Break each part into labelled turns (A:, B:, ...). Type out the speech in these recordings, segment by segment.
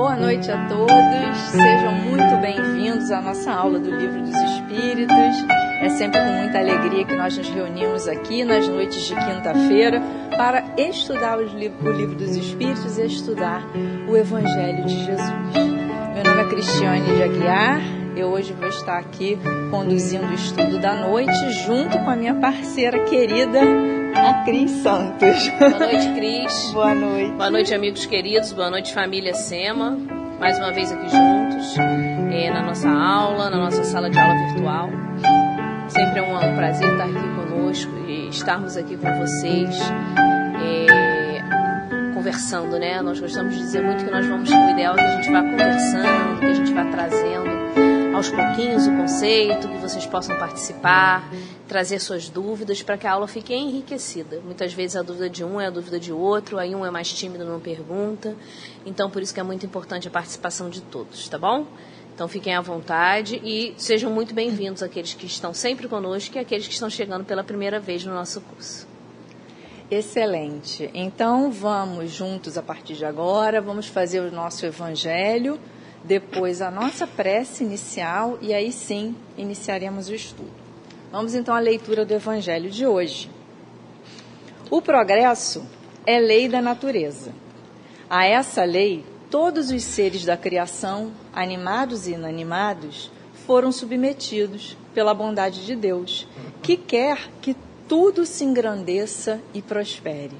A: Boa noite a todos, sejam muito bem-vindos à nossa aula do Livro dos Espíritos. É sempre com muita alegria que nós nos reunimos aqui nas noites de quinta-feira para estudar o Livro dos Espíritos e estudar o Evangelho de Jesus. Meu nome é Cristiane de Aguiar, eu hoje vou estar aqui conduzindo o estudo da noite junto com a minha parceira querida, a Cris Santos.
B: Boa noite, Cris.
A: Boa noite.
B: Boa noite, amigos queridos. Boa noite, família Sema. Mais uma vez aqui juntos, é, na nossa aula, na nossa sala de aula virtual. Sempre é um, prazer estar aqui conosco e estarmos aqui com vocês. É, conversando, né? Nós gostamos de dizer muito que nós vamos, o ideal é que a gente vá conversando, que a gente vá trazendo aos pouquinhos o conceito, que vocês possam participar, trazer suas dúvidas para que a aula fique enriquecida. Muitas vezes a dúvida de um é a dúvida de outro, aí um é mais tímido, não pergunta. Então, por isso que é muito importante a participação de todos, tá bom? Então, fiquem à vontade e sejam muito bem-vindos aqueles que estão sempre conosco e aqueles que estão chegando pela primeira vez no nosso curso.
A: Excelente. Então, vamos juntos a partir de agora, vamos fazer o nosso evangelho depois a nossa prece inicial e aí sim iniciaremos o estudo. Vamos então à leitura do Evangelho de hoje. O progresso é lei da natureza. A essa lei, todos os seres da criação, animados e inanimados, foram submetidos pela bondade de Deus, que quer que tudo se engrandeça e prospere.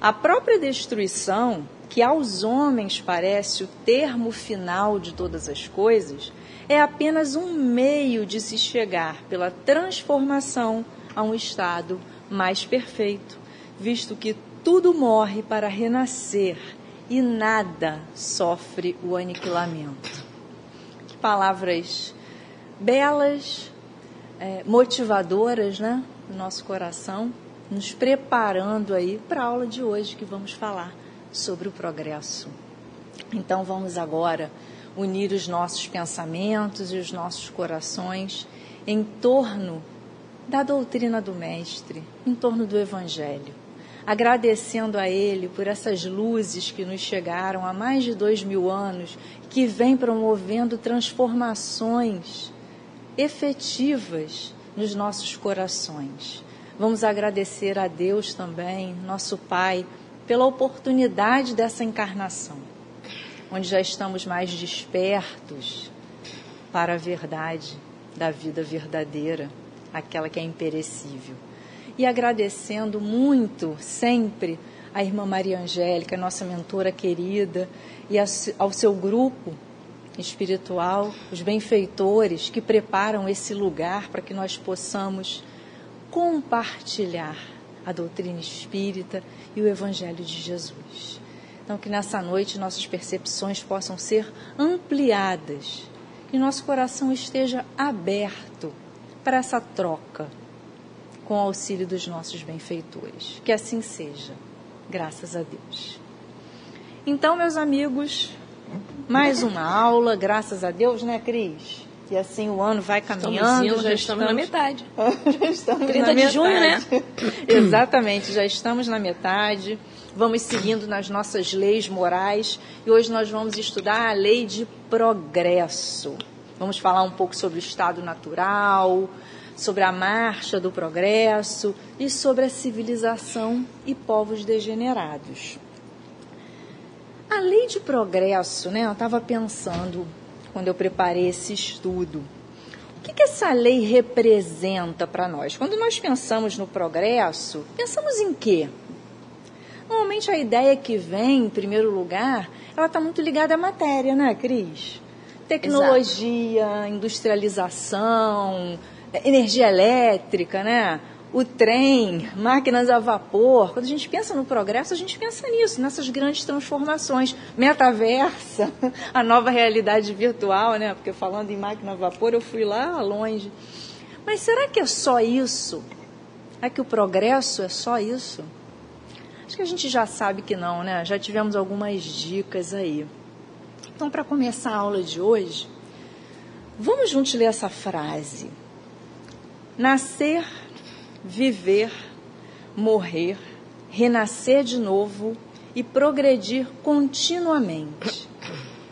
A: A própria destruição que aos homens parece o termo final de todas as coisas, é apenas um meio de se chegar pela transformação a um estado mais perfeito, visto que tudo morre para renascer e nada sofre o aniquilamento. Que palavras belas, é, motivadoras, né, no nosso coração, nos preparando aí para a aula de hoje que vamos falar sobre o progresso. Então vamos agora unir os nossos pensamentos e os nossos corações em torno da doutrina do Mestre, em torno do Evangelho, agradecendo a Ele por essas luzes que nos chegaram há mais de dois mil anos, que vêm promovendo transformações efetivas nos nossos corações. Vamos agradecer a Deus também, nosso Pai, pela oportunidade dessa encarnação, onde já estamos mais despertos para a verdade da vida verdadeira, aquela que é imperecível. E agradecendo muito sempre a irmã Maria Angélica, nossa mentora querida, e ao seu grupo espiritual, os benfeitores que preparam esse lugar para que nós possamos compartilhar a doutrina espírita e o Evangelho de Jesus. Então, que nessa noite nossas percepções possam ser ampliadas, que nosso coração esteja aberto para essa troca com o auxílio dos nossos benfeitores. Que assim seja, graças a Deus. Então, meus amigos, mais uma aula, graças a Deus, né, Cris? E assim o ano vai caminhando.
B: Estamos já, já estamos, na metade.
A: já estamos
B: 30
A: na
B: de
A: metade.
B: junho, né?
A: Exatamente, já estamos na metade. Vamos seguindo nas nossas leis morais e hoje nós vamos estudar a lei de progresso. Vamos falar um pouco sobre o estado natural, sobre a marcha do progresso e sobre a civilização e povos degenerados. A lei de progresso, né? Eu estava pensando quando eu preparei esse estudo. O que, que essa lei representa para nós? Quando nós pensamos no progresso, pensamos em quê? Normalmente a ideia que vem, em primeiro lugar, ela está muito ligada à matéria, né, Cris? Tecnologia, Exato. industrialização, energia elétrica, né? o trem, máquinas a vapor. Quando a gente pensa no progresso, a gente pensa nisso, nessas grandes transformações. Metaversa, a nova realidade virtual, né? Porque falando em máquina a vapor, eu fui lá longe. Mas será que é só isso? É que o progresso é só isso? Acho que a gente já sabe que não, né? Já tivemos algumas dicas aí. Então, para começar a aula de hoje, vamos juntos ler essa frase. Nascer viver, morrer, renascer de novo e progredir continuamente.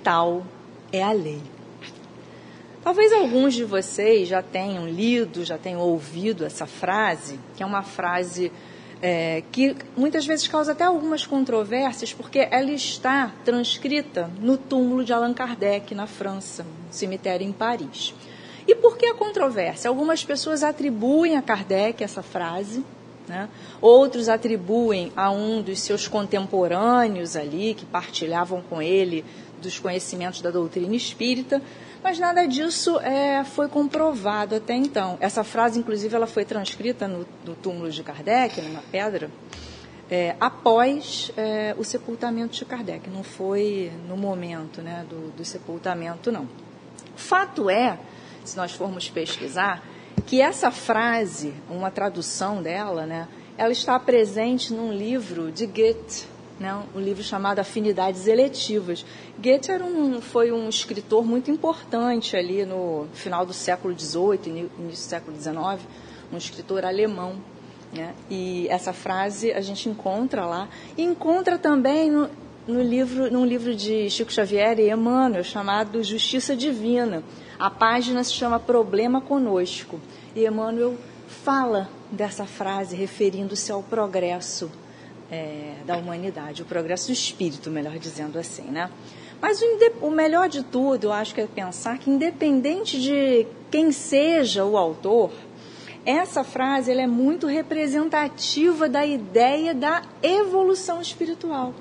A: tal é a lei. Talvez alguns de vocês já tenham lido, já tenham ouvido essa frase, que é uma frase é, que muitas vezes causa até algumas controvérsias, porque ela está transcrita no túmulo de Allan Kardec, na França, no cemitério em Paris. E por que a controvérsia? Algumas pessoas atribuem a Kardec essa frase, né? outros atribuem a um dos seus contemporâneos ali, que partilhavam com ele dos conhecimentos da doutrina espírita, mas nada disso é, foi comprovado até então. Essa frase, inclusive, ela foi transcrita no, no túmulo de Kardec, numa pedra, é, após é, o sepultamento de Kardec. Não foi no momento né, do, do sepultamento, não. Fato é, se nós formos pesquisar, que essa frase, uma tradução dela, né, ela está presente num livro de Goethe, né, um livro chamado Afinidades Eletivas. Goethe era um, foi um escritor muito importante ali no final do século XVIII, início do século XIX, um escritor alemão. Né? E essa frase a gente encontra lá. E encontra também no, no livro, num livro de Chico Xavier e Emmanuel, chamado Justiça Divina. A página se chama Problema Conosco. E Emmanuel fala dessa frase referindo-se ao progresso é, da humanidade, o progresso do espírito, melhor dizendo assim, né? Mas o, o, melhor de tudo, eu acho que é pensar que independente de quem seja o autor, essa frase ela é muito representativa da ideia da evolução espiritual,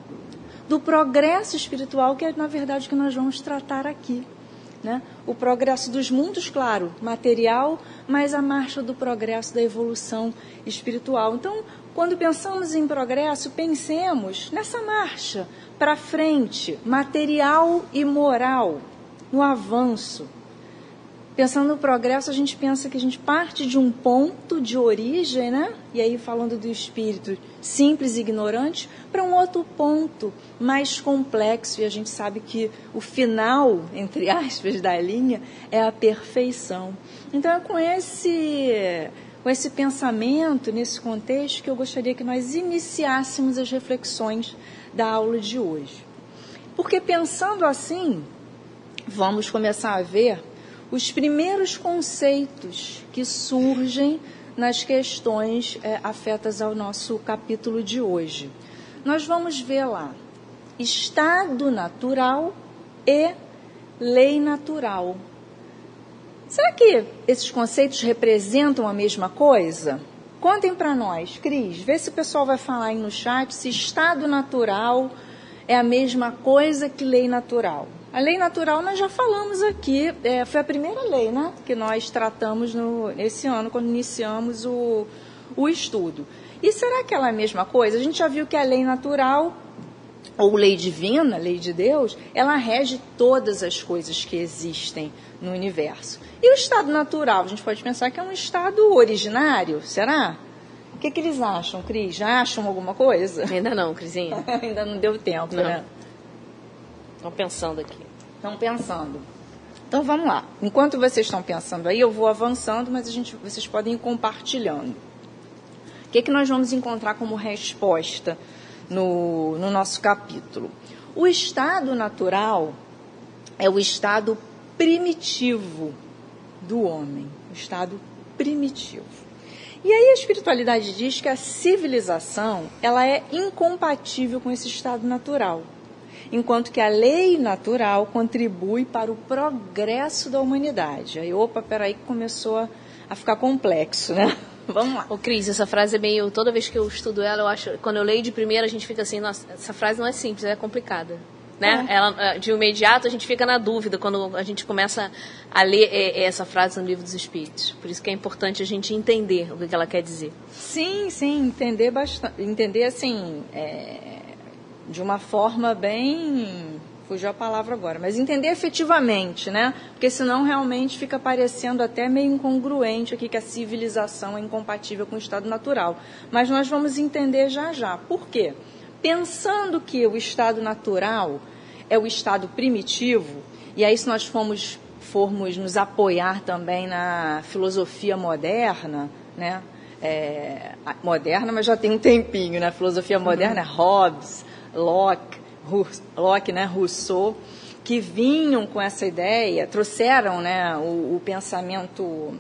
A: do progresso espiritual, que é na verdade que nós vamos tratar aqui. Né? O progresso dos mundos, claro, material, mas a marcha do progresso da evolução espiritual. Então, quando pensamos em progresso, pensemos nessa marcha para frente, material e moral, no avanço. Pensando no progresso, a gente pensa que a gente parte de um ponto de origem, né? E aí falando do espírito simples e ignorante, para um outro ponto mais complexo. E a gente sabe que o final, entre aspas, da linha é a perfeição. Então é com esse com esse pensamento, nesse contexto, que eu gostaria que nós iniciássemos as reflexões da aula de hoje. Porque pensando assim, vamos começar a ver os primeiros conceitos que surgem nas questões é, afetas ao nosso capítulo de hoje. Nós vamos ver lá estado natural e lei natural. Será que esses conceitos representam a mesma coisa? Contem para nós, Cris, vê se o pessoal vai falar aí no chat se estado natural é a mesma coisa que lei natural. A lei natural nós já falamos aqui, é, foi a primeira lei né, que nós tratamos no, nesse ano, quando iniciamos o, o estudo. E será que ela é a mesma coisa? A gente já viu que a lei natural ou lei divina, lei de Deus, ela rege todas as coisas que existem no universo. E o estado natural, a gente pode pensar que é um estado originário, será? O que, que eles acham, Cris? Já acham alguma coisa?
B: Ainda não, Crisinha.
A: Ainda não deu tempo, não. né?
B: Estão pensando aqui.
A: Estão pensando. Então vamos lá. Enquanto vocês estão pensando aí, eu vou avançando, mas a gente, vocês podem ir compartilhando. O que, que nós vamos encontrar como resposta no, no nosso capítulo? O estado natural é o estado primitivo do homem, o estado primitivo. E aí a espiritualidade diz que a civilização ela é incompatível com esse estado natural, enquanto que a lei natural contribui para o progresso da humanidade. Aí, opa, peraí que começou a, a ficar complexo, né? Vamos lá.
B: Ô, Cris, essa frase é meio. Toda vez que eu estudo ela, eu acho. Quando eu leio de primeira, a gente fica assim, nossa, essa frase não é simples, é complicada né? É. Ela, eh, de imediato a gente fica na dúvida quando a gente começa a ler eh, essa frase no livro dos Espíritos. Por isso que é importante a gente entender o que ela quer dizer.
A: Sim, sim, entender bastante, entender assim, é, de uma forma bem fugiu a palavra agora, mas entender efetivamente, né? Porque senão realmente fica parecendo até meio incongruente aqui que a civilização é incompatível com o estado natural. Mas nós vamos entender já já. Por quê? Pensando que o estado natural é o estado primitivo, e aí se nós formos, formos nos apoiar também na filosofia moderna, né? É, moderna, mas já tem um tempinho, né? Filosofia moderna, uhum. Hobbes, Locke, Locke, né? Rousseau. que vinham com essa ideia, trouxeram né, o, o pensamento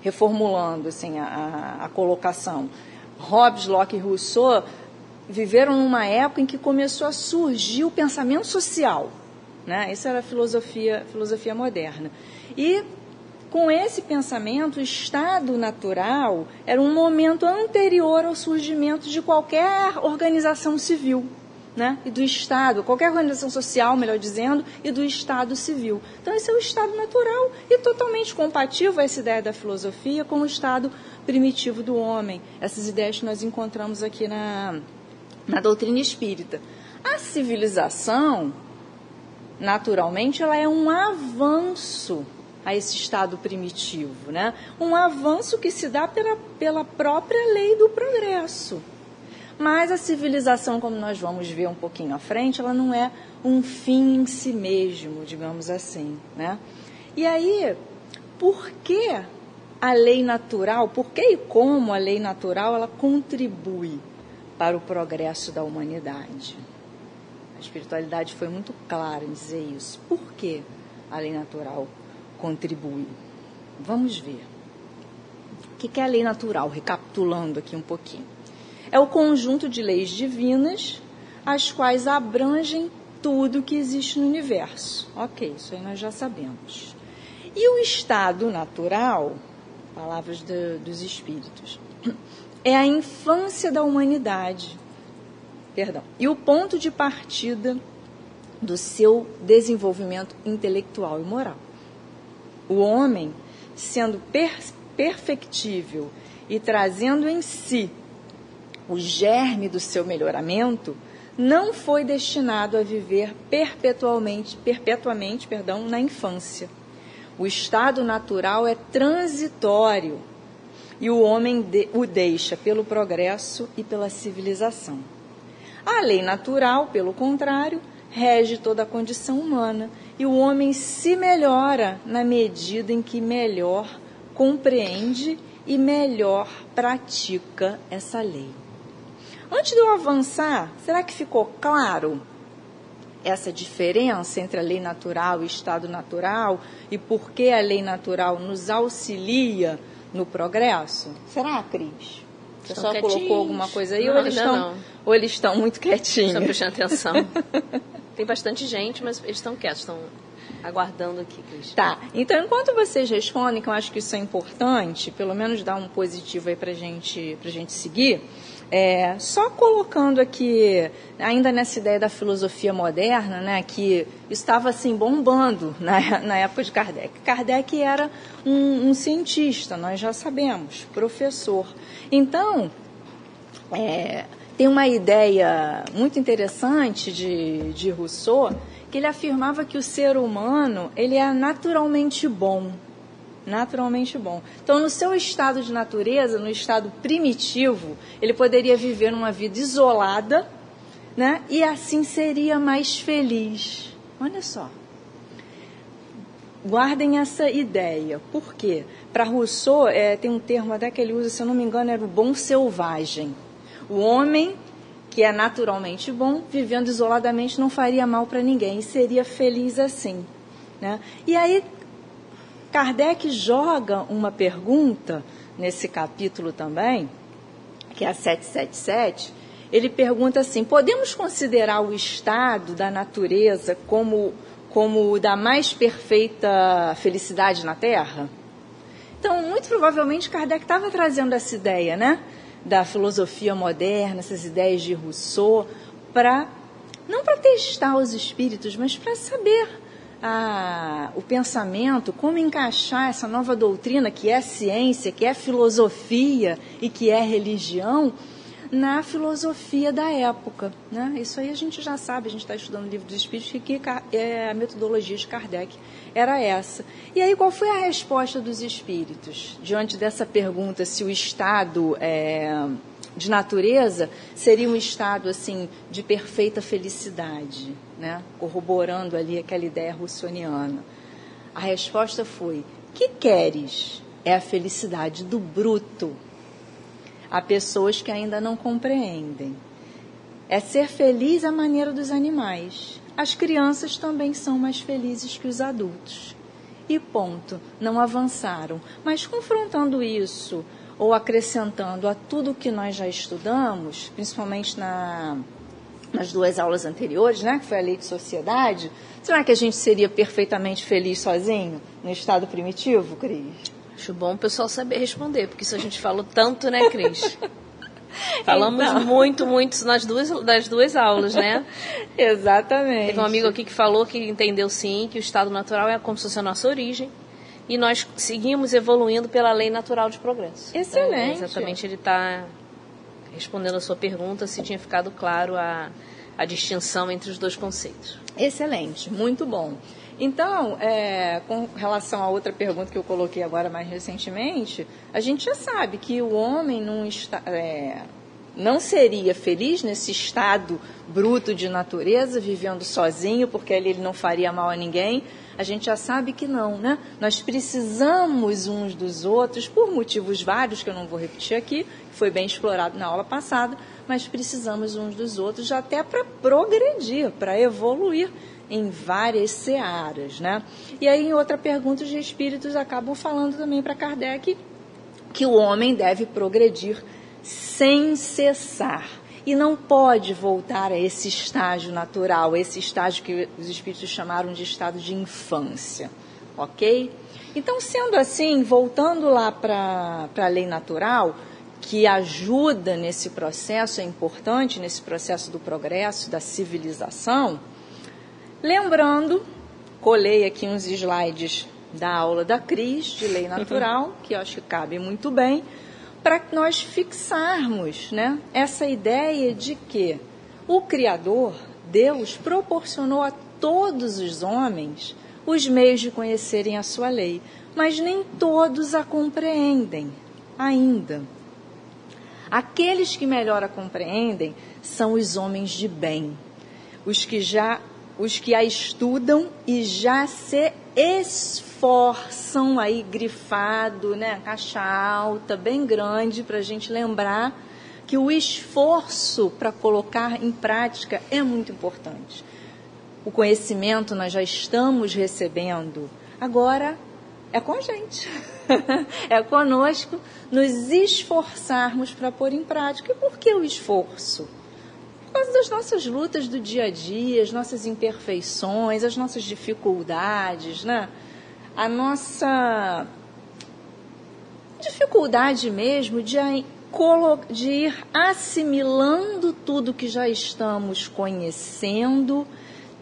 A: reformulando assim, a, a, colocação. Hobbes, Locke e Rousseau viveram numa época em que começou a surgir o pensamento social. Né? Isso era a filosofia, filosofia moderna. E com esse pensamento, o estado natural era um momento anterior ao surgimento de qualquer organização civil né, e do Estado, qualquer organização social, melhor dizendo, e do Estado civil. Então, esse é o Estado natural e totalmente compatível essa ideia da filosofia com o Estado primitivo do homem. Essas ideias que nós encontramos aqui na, na doutrina espírita. A civilização, naturalmente, ela é um avanço a esse estado primitivo, né? Um avanço que se dá pela, pela própria lei do progresso. Mas a civilização, como nós vamos ver um pouquinho à frente, ela não é um fim em si mesmo, digamos assim. Né? E aí, por que a lei natural, por que e como a lei natural ela contribui para o progresso da humanidade? A espiritualidade foi muito clara em dizer isso. Por que a lei natural contribui? Vamos ver. O que é a lei natural? Recapitulando aqui um pouquinho é o conjunto de leis divinas, as quais abrangem tudo que existe no universo. Ok, isso aí nós já sabemos. E o estado natural, palavras dos espíritos, é a infância da humanidade. Perdão. E o ponto de partida do seu desenvolvimento intelectual e moral. O homem, sendo per perfectível e trazendo em si o germe do seu melhoramento, não foi destinado a viver perpetualmente, perpetuamente, perdão, na infância. O estado natural é transitório e o homem de, o deixa pelo progresso e pela civilização. A lei natural, pelo contrário, rege toda a condição humana e o homem se melhora na medida em que melhor compreende e melhor pratica essa lei. Antes de eu avançar, será que ficou claro essa diferença entre a lei natural e o estado natural e por que a lei natural nos auxilia no progresso? Será, Cris? Você só colocou alguma coisa aí
B: não,
A: ou, eles estão,
B: não.
A: ou eles estão muito quietinhos?
B: Estão prestando atenção. Tem bastante gente, mas eles estão quietos, estão aguardando aqui, Cris.
A: Tá. Então, enquanto vocês respondem, que eu acho que isso é importante, pelo menos dar um positivo aí para gente, a gente seguir, é, só colocando aqui, ainda nessa ideia da filosofia moderna, né, que estava assim bombando na, na época de Kardec. Kardec era um, um cientista, nós já sabemos, professor. Então, é, tem uma ideia muito interessante de, de Rousseau, que ele afirmava que o ser humano ele é naturalmente bom naturalmente bom. Então, no seu estado de natureza, no estado primitivo, ele poderia viver uma vida isolada, né? E assim seria mais feliz. Olha só. Guardem essa ideia. Por quê? Para Rousseau, é, tem um termo até que ele usa, se eu não me engano, era o bom selvagem. O homem que é naturalmente bom, vivendo isoladamente, não faria mal para ninguém e seria feliz assim. Né? E aí Kardec joga uma pergunta nesse capítulo também, que é a 777. Ele pergunta assim: podemos considerar o estado da natureza como, como o da mais perfeita felicidade na Terra? Então, muito provavelmente, Kardec estava trazendo essa ideia, né? Da filosofia moderna, essas ideias de Rousseau, para não para testar os espíritos, mas para saber a, o pensamento, como encaixar essa nova doutrina que é ciência, que é filosofia e que é religião na filosofia da época. Né? Isso aí a gente já sabe, a gente está estudando o livro dos Espíritos, que é a metodologia de Kardec era essa. E aí, qual foi a resposta dos Espíritos diante dessa pergunta se o Estado é, de natureza seria um estado assim de perfeita felicidade? Né, corroborando ali aquela ideia russoniana. A resposta foi: que queres? É a felicidade do bruto. Há pessoas que ainda não compreendem. é ser feliz à maneira dos animais. As crianças também são mais felizes que os adultos. E ponto, não avançaram. Mas confrontando isso ou acrescentando a tudo que nós já estudamos, principalmente na, nas duas aulas anteriores, né, que foi a lei de sociedade, será que a gente seria perfeitamente feliz sozinho no estado primitivo, Cris?
B: Acho bom o pessoal saber responder, porque isso a gente falou tanto, né, Cris? Falamos então. muito, muito nas duas, das duas aulas, né?
A: Exatamente.
B: Teve um amigo aqui que falou que entendeu sim que o estado natural é como se fosse a nossa origem. E nós seguimos evoluindo pela lei natural de progresso.
A: Excelente.
B: Então, exatamente, ele está respondendo a sua pergunta se tinha ficado claro a, a distinção entre os dois conceitos.
A: Excelente, muito bom. Então, é, com relação a outra pergunta que eu coloquei agora mais recentemente, a gente já sabe que o homem não, está, é, não seria feliz nesse estado bruto de natureza, vivendo sozinho, porque ali ele não faria mal a ninguém. A gente já sabe que não, né? Nós precisamos uns dos outros, por motivos vários, que eu não vou repetir aqui, foi bem explorado na aula passada, mas precisamos uns dos outros até para progredir, para evoluir em várias searas, né? E aí, em outra pergunta, os espíritos acabam falando também para Kardec que o homem deve progredir sem cessar e não pode voltar a esse estágio natural, esse estágio que os espíritos chamaram de estado de infância, ok? Então, sendo assim, voltando lá para a lei natural, que ajuda nesse processo, é importante nesse processo do progresso, da civilização, Lembrando, colei aqui uns slides da aula da Cris, de lei natural, que eu acho que cabe muito bem, para nós fixarmos né, essa ideia de que o Criador, Deus, proporcionou a todos os homens os meios de conhecerem a sua lei, mas nem todos a compreendem ainda. Aqueles que melhor a compreendem são os homens de bem, os que já os que a estudam e já se esforçam aí grifado, né, caixa alta, bem grande para a gente lembrar que o esforço para colocar em prática é muito importante. O conhecimento nós já estamos recebendo, agora é com a gente, é conosco nos esforçarmos para pôr em prática. E por que o esforço? causa das nossas lutas do dia a dia, as nossas imperfeições, as nossas dificuldades, né? A nossa dificuldade mesmo de, de ir assimilando tudo que já estamos conhecendo,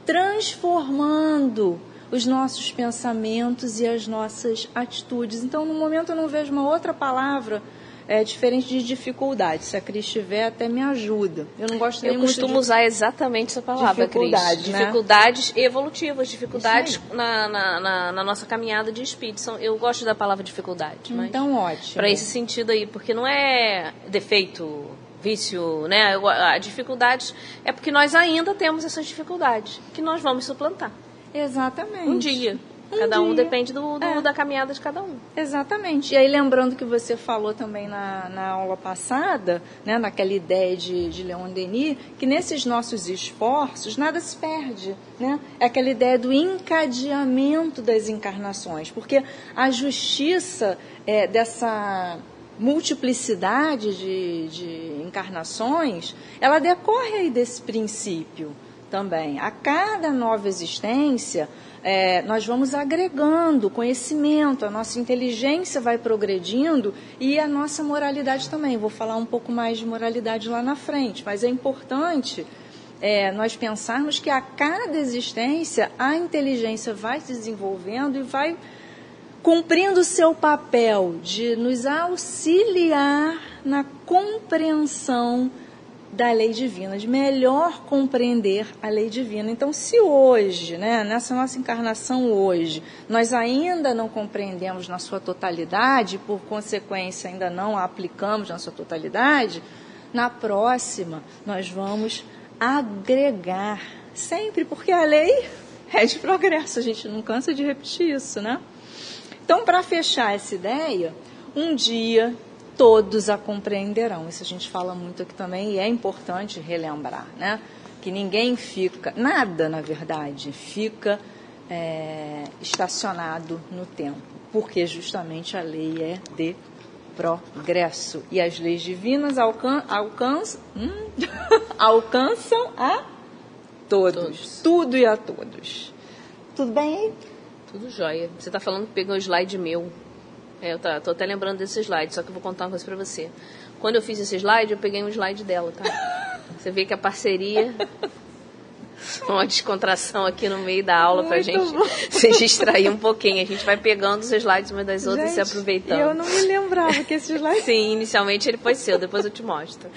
A: transformando os nossos pensamentos e as nossas atitudes. Então, no momento, eu não vejo uma outra palavra é diferente de dificuldade. Se a Cris tiver, até me ajuda. Eu não gosto
B: Eu costumo
A: de...
B: usar exatamente essa palavra,
A: dificuldade,
B: Cris. Né? Dificuldades evolutivas, dificuldades na, na, na, na, nossa caminhada de espírito. Eu gosto da palavra dificuldade.
A: Então, ótimo.
B: Para esse sentido aí, porque não é defeito, vício, né? A dificuldade é porque nós ainda temos essas dificuldades que nós vamos suplantar.
A: Exatamente.
B: Um dia. Um cada dia. um depende do, do é. da caminhada de cada um.
A: Exatamente. E aí, lembrando que você falou também na, na aula passada, né, naquela ideia de, de Leon Denis, que nesses nossos esforços nada se perde. Né? É aquela ideia do encadeamento das encarnações, porque a justiça é, dessa multiplicidade de, de encarnações, ela decorre aí desse princípio também. A cada nova existência, é, nós vamos agregando conhecimento, a nossa inteligência vai progredindo e a nossa moralidade também. Vou falar um pouco mais de moralidade lá na frente, mas é importante é, nós pensarmos que a cada existência a inteligência vai se desenvolvendo e vai cumprindo o seu papel de nos auxiliar na compreensão da lei divina, de melhor compreender a lei divina. Então, se hoje, né, nessa nossa encarnação hoje, nós ainda não compreendemos na sua totalidade, por consequência, ainda não a aplicamos na sua totalidade, na próxima nós vamos agregar sempre, porque a lei é de progresso, a gente não cansa de repetir isso, né? Então, para fechar essa ideia, um dia todos a compreenderão. Isso a gente fala muito aqui também e é importante relembrar, né? Que ninguém fica, nada na verdade, fica é, estacionado no tempo, porque justamente a lei é de progresso e as leis divinas alcan alcançam, hum, alcançam a todos, todos, tudo e a todos. Tudo bem aí?
B: Tudo jóia. Você está falando que pegou um slide meu. É, eu tá, tô até lembrando desse slide, só que eu vou contar uma coisa para você. Quando eu fiz esse slide, eu peguei um slide dela, tá? Você vê que a parceria uma descontração aqui no meio da aula para a gente bom. se distrair um pouquinho. A gente vai pegando os slides umas das outras gente, e se aproveitando.
A: Eu não me lembrava que esse slide.
B: Sim, inicialmente ele foi seu, depois eu te mostro.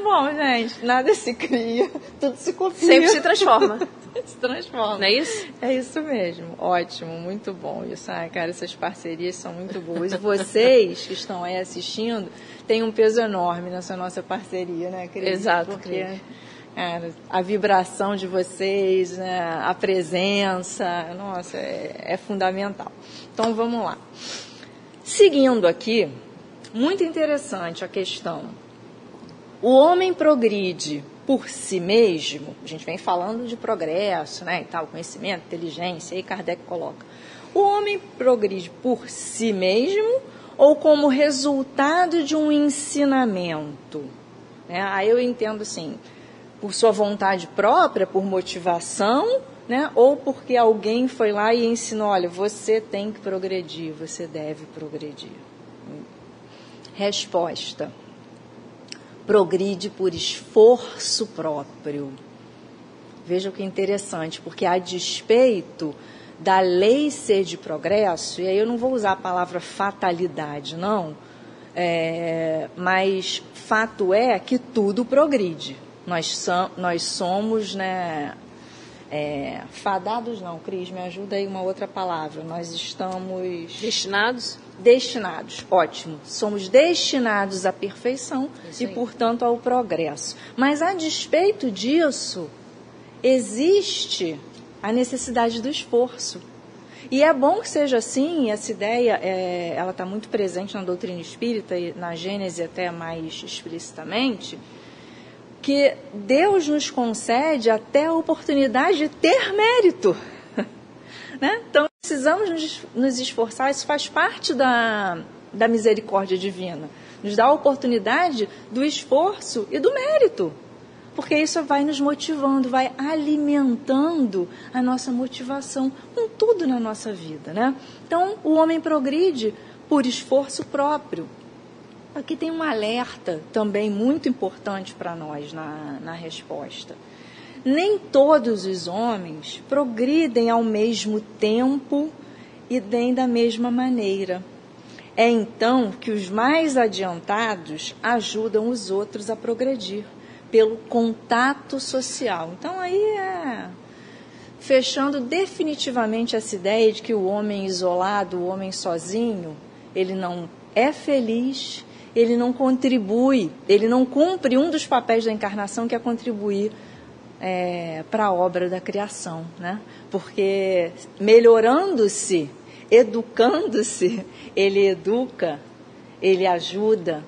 A: bom, gente, nada se cria, tudo se copia.
B: Sempre se transforma.
A: se transforma.
B: Não é isso?
A: É isso mesmo. Ótimo, muito bom isso. Ah, cara, essas parcerias são muito boas. E vocês que estão aí assistindo têm um peso enorme nessa nossa parceria, né, Cris?
B: Exato,
A: Porque... Cris é, a vibração de vocês, né, a presença, nossa, é, é fundamental. Então vamos lá. Seguindo aqui, muito interessante a questão. O homem progride por si mesmo, a gente vem falando de progresso, né, e tal, conhecimento, inteligência, aí Kardec coloca. O homem progride por si mesmo ou como resultado de um ensinamento? É, aí eu entendo assim, por sua vontade própria, por motivação, né? ou porque alguém foi lá e ensinou: olha, você tem que progredir, você deve progredir. Resposta: progride por esforço próprio. Veja o que é interessante, porque a despeito da lei ser de progresso, e aí eu não vou usar a palavra fatalidade, não, é, mas fato é que tudo progride. Nós, nós somos, né, é, fadados não, Cris, me ajuda aí uma outra palavra. Nós estamos...
B: Destinados?
A: Destinados, ótimo. Somos destinados à perfeição e, portanto, ao progresso. Mas, a despeito disso, existe a necessidade do esforço. E é bom que seja assim, essa ideia, é, ela está muito presente na doutrina espírita e na Gênese até mais explicitamente, que Deus nos concede até a oportunidade de ter mérito. Né? Então, precisamos nos esforçar, isso faz parte da, da misericórdia divina. Nos dá a oportunidade do esforço e do mérito. Porque isso vai nos motivando, vai alimentando a nossa motivação com tudo na nossa vida. Né? Então, o homem progride por esforço próprio, Aqui tem um alerta também muito importante para nós na, na resposta. Nem todos os homens progridem ao mesmo tempo e nem da mesma maneira. É então que os mais adiantados ajudam os outros a progredir pelo contato social. Então aí é fechando definitivamente essa ideia de que o homem isolado, o homem sozinho, ele não é feliz ele não contribui, ele não cumpre um dos papéis da encarnação que é contribuir é, para a obra da criação, né? Porque melhorando-se, educando-se, ele educa, ele ajuda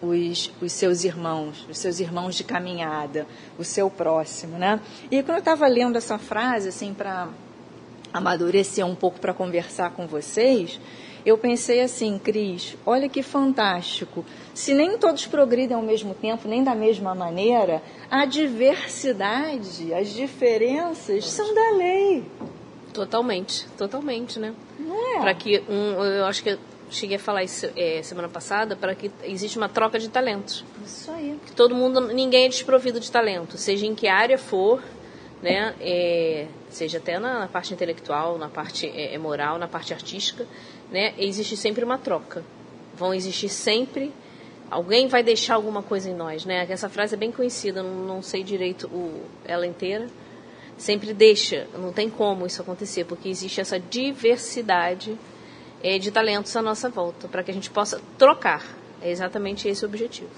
A: os, os, seus irmãos, os seus irmãos de caminhada, o seu próximo, né? E quando eu estava lendo essa frase, assim, para amadurecer um pouco para conversar com vocês, eu pensei assim, Cris, olha que fantástico. Se nem todos progridem ao mesmo tempo, nem da mesma maneira, a diversidade, as diferenças são da lei.
B: Totalmente, totalmente, né?
A: Não é?
B: Para que um, eu acho que eu cheguei a falar isso é, semana passada, para que existe uma troca de talentos.
A: Isso aí.
B: Que todo mundo, ninguém é desprovido de talento, seja em que área for, né? É, seja até na, na, parte intelectual, na parte é, é moral, na parte artística né, existe sempre uma troca. Vão existir sempre alguém vai deixar alguma coisa em nós, né? Essa frase é bem conhecida, não, não sei direito o, ela inteira. Sempre deixa, não tem como isso acontecer, porque existe essa diversidade é, de talentos à nossa volta, para que a gente possa trocar. É exatamente esse o objetivo.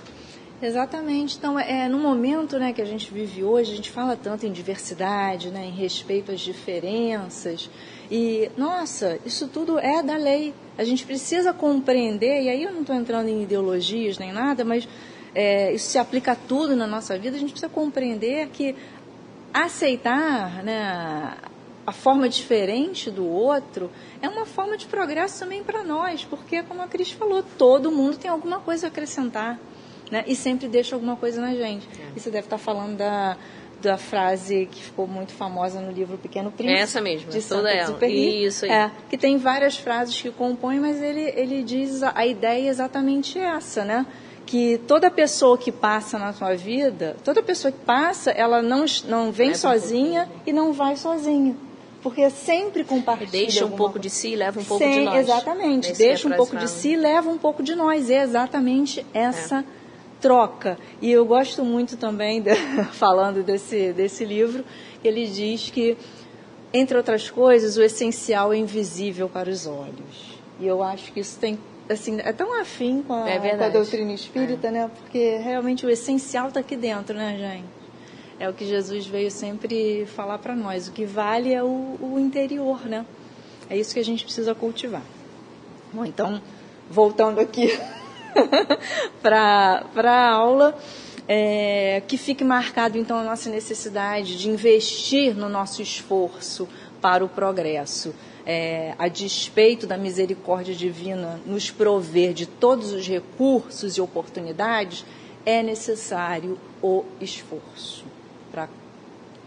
A: Exatamente. Então, é, no momento né, que a gente vive hoje, a gente fala tanto em diversidade, né, em respeito às diferenças. E, nossa, isso tudo é da lei. A gente precisa compreender, e aí eu não estou entrando em ideologias nem nada, mas é, isso se aplica a tudo na nossa vida, a gente precisa compreender que aceitar né, a forma diferente do outro é uma forma de progresso também para nós, porque, como a Cris falou, todo mundo tem alguma coisa a acrescentar né, e sempre deixa alguma coisa na gente. É. E você deve estar falando da, da frase que ficou muito famosa no livro Pequeno Príncipe.
B: Essa mesmo,
A: de
B: toda ela. Isso aí.
A: É, que tem várias frases que compõem, mas ele, ele diz a, a ideia é exatamente essa, né? que toda pessoa que passa na sua vida, toda pessoa que passa, ela não, não vem leva sozinha um e não vai sozinha. Porque sempre compartilha.
B: Deixa um pouco
A: coisa.
B: de si, leva um pouco Sem, de nós.
A: Exatamente. Deixa um pouco de si, leva um pouco de nós. É exatamente essa é. Troca. E eu gosto muito também, de, falando desse, desse livro, ele diz que, entre outras coisas, o essencial é invisível para os olhos. E eu acho que isso tem assim, é tão afim com a, é com a doutrina espírita, é. né? Porque realmente o essencial está aqui dentro, né, gente? É o que Jesus veio sempre falar para nós. O que vale é o, o interior, né? É isso que a gente precisa cultivar. Bom, então, voltando aqui para a aula, é, que fique marcado então a nossa necessidade de investir no nosso esforço para o progresso é, a despeito da misericórdia divina, nos prover de todos os recursos e oportunidades, é necessário o esforço para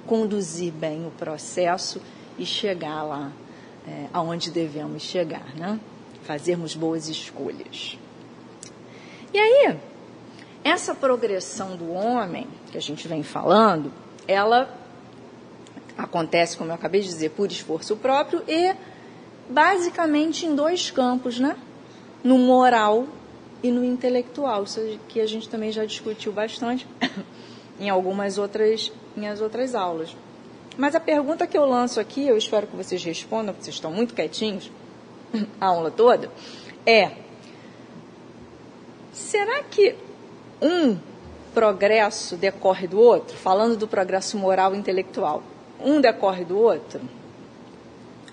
A: conduzir bem o processo e chegar lá é, aonde devemos chegar, né? Fazermos boas escolhas. E aí, essa progressão do homem que a gente vem falando, ela acontece, como eu acabei de dizer, por esforço próprio e basicamente em dois campos, né? No moral e no intelectual, que a gente também já discutiu bastante em algumas outras, em as outras aulas. Mas a pergunta que eu lanço aqui, eu espero que vocês respondam, porque vocês estão muito quietinhos a aula toda, é: será que um progresso decorre do outro? Falando do progresso moral e intelectual, um decorre do outro?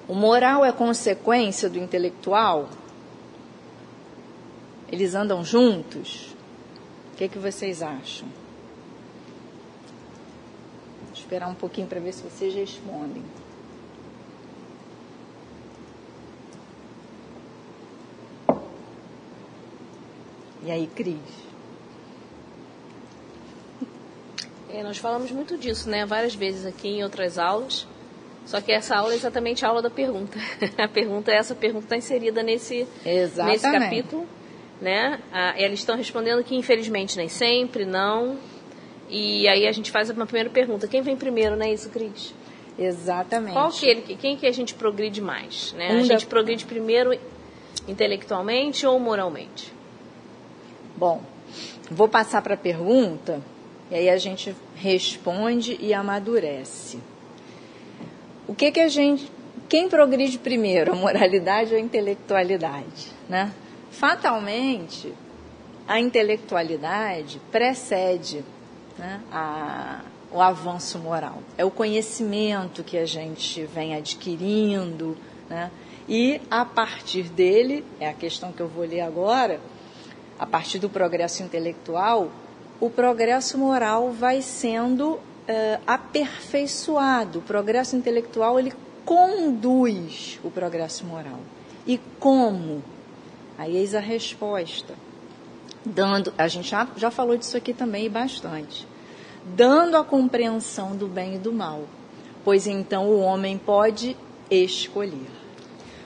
A: O moral é consequência do intelectual? Eles andam juntos? O que, é que vocês acham? Vou esperar um pouquinho para ver se vocês respondem. E aí, Cris?
B: É, nós falamos muito disso, né? Várias vezes aqui em outras aulas. Só que essa aula é exatamente a aula da pergunta. a pergunta, essa pergunta está inserida nesse, nesse capítulo. Né? Ah, eles estão respondendo que infelizmente nem sempre, não. E aí a gente faz uma primeira pergunta. Quem vem primeiro, não é isso, Cris?
A: Exatamente.
B: Qual que ele, quem que a gente progride mais? Né? Um a gente da... progride primeiro intelectualmente ou moralmente?
A: Bom, vou passar para a pergunta e aí a gente responde e amadurece. O que que a gente, quem progride primeiro, a moralidade ou a intelectualidade, né? Fatalmente, a intelectualidade precede né, a, o avanço moral. É o conhecimento que a gente vem adquirindo, né? E a partir dele, é a questão que eu vou ler agora, a partir do progresso intelectual, o progresso moral vai sendo uh, aperfeiçoado. O progresso intelectual ele conduz o progresso moral. E como? Aí eis a resposta. Dando, a gente já, já falou disso aqui também bastante. Dando a compreensão do bem e do mal, pois então o homem pode escolher.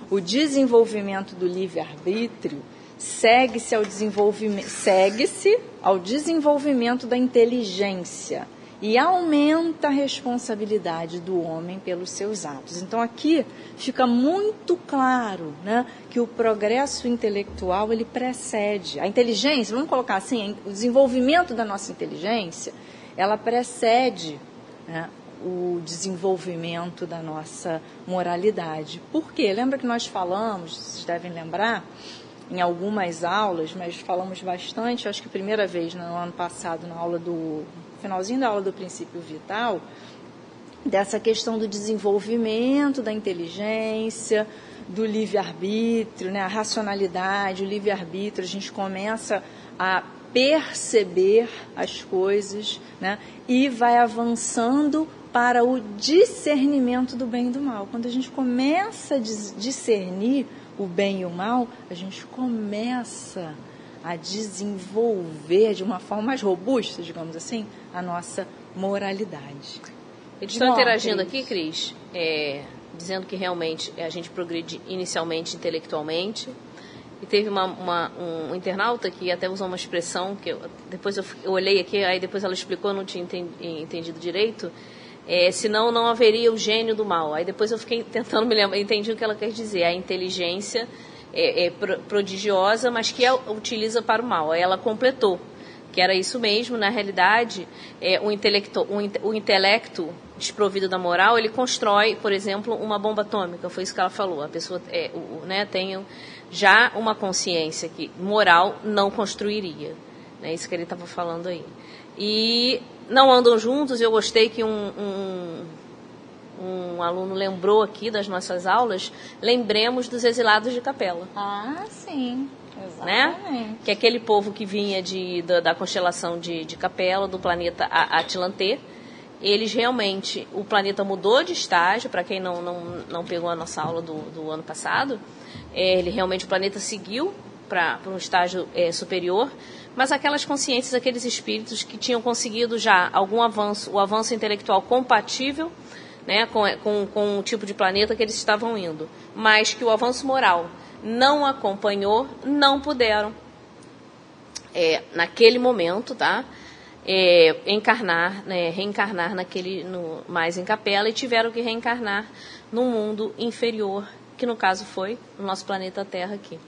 A: O desenvolvimento do livre-arbítrio segue-se ao desenvolvimento, segue-se ao desenvolvimento da inteligência e aumenta a responsabilidade do homem pelos seus atos. Então aqui fica muito claro, né, que o progresso intelectual ele precede a inteligência. Vamos colocar assim, o desenvolvimento da nossa inteligência, ela precede né, o desenvolvimento da nossa moralidade. Por quê? Lembra que nós falamos, vocês devem lembrar, em algumas aulas, mas falamos bastante, acho que a primeira vez no ano passado, na aula do finalzinho da aula do princípio vital, dessa questão do desenvolvimento da inteligência, do livre-arbítrio, né, a racionalidade, o livre-arbítrio, a gente começa a perceber as coisas né, e vai avançando para o discernimento do bem e do mal. Quando a gente começa a discernir o bem e o mal, a gente começa a desenvolver de uma forma mais robusta, digamos assim, a nossa moralidade.
B: Eles estão interagindo aqui, Cris, é, dizendo que realmente a gente progride inicialmente intelectualmente. E teve uma, uma, um internauta que até usou uma expressão que eu, depois eu, eu, olhei aqui, aí depois ela explicou, eu não tinha entendido direito. É, senão não haveria o gênio do mal. Aí depois eu fiquei tentando me lembrar, entendi o que ela quer dizer. A inteligência é, é prodigiosa, mas que a utiliza para o mal. Aí ela completou que era isso mesmo, na realidade, é, o, intelecto, o, o intelecto desprovido da moral, ele constrói, por exemplo, uma bomba atômica, foi isso que ela falou, a pessoa é, o, né, tem já uma consciência que moral não construiria, é isso que ele estava falando aí. E não andam juntos, eu gostei que um, um, um aluno lembrou aqui das nossas aulas, lembremos dos exilados de capela.
A: Ah, sim
B: né? Que é aquele povo que vinha de, da, da constelação de, de Capela, do planeta Atlantê. Eles realmente, o planeta mudou de estágio, para quem não, não, não pegou a nossa aula do, do ano passado, é, ele realmente, o planeta seguiu para um estágio é, superior, mas aquelas consciências, aqueles espíritos que tinham conseguido já algum avanço, o avanço intelectual compatível né, com, com, com o tipo de planeta que eles estavam indo, mas que o avanço moral não acompanhou, não puderam, é, naquele momento, tá? É, encarnar, né, reencarnar naquele, no, mais em capela e tiveram que reencarnar num mundo inferior, que no caso foi o nosso planeta Terra aqui.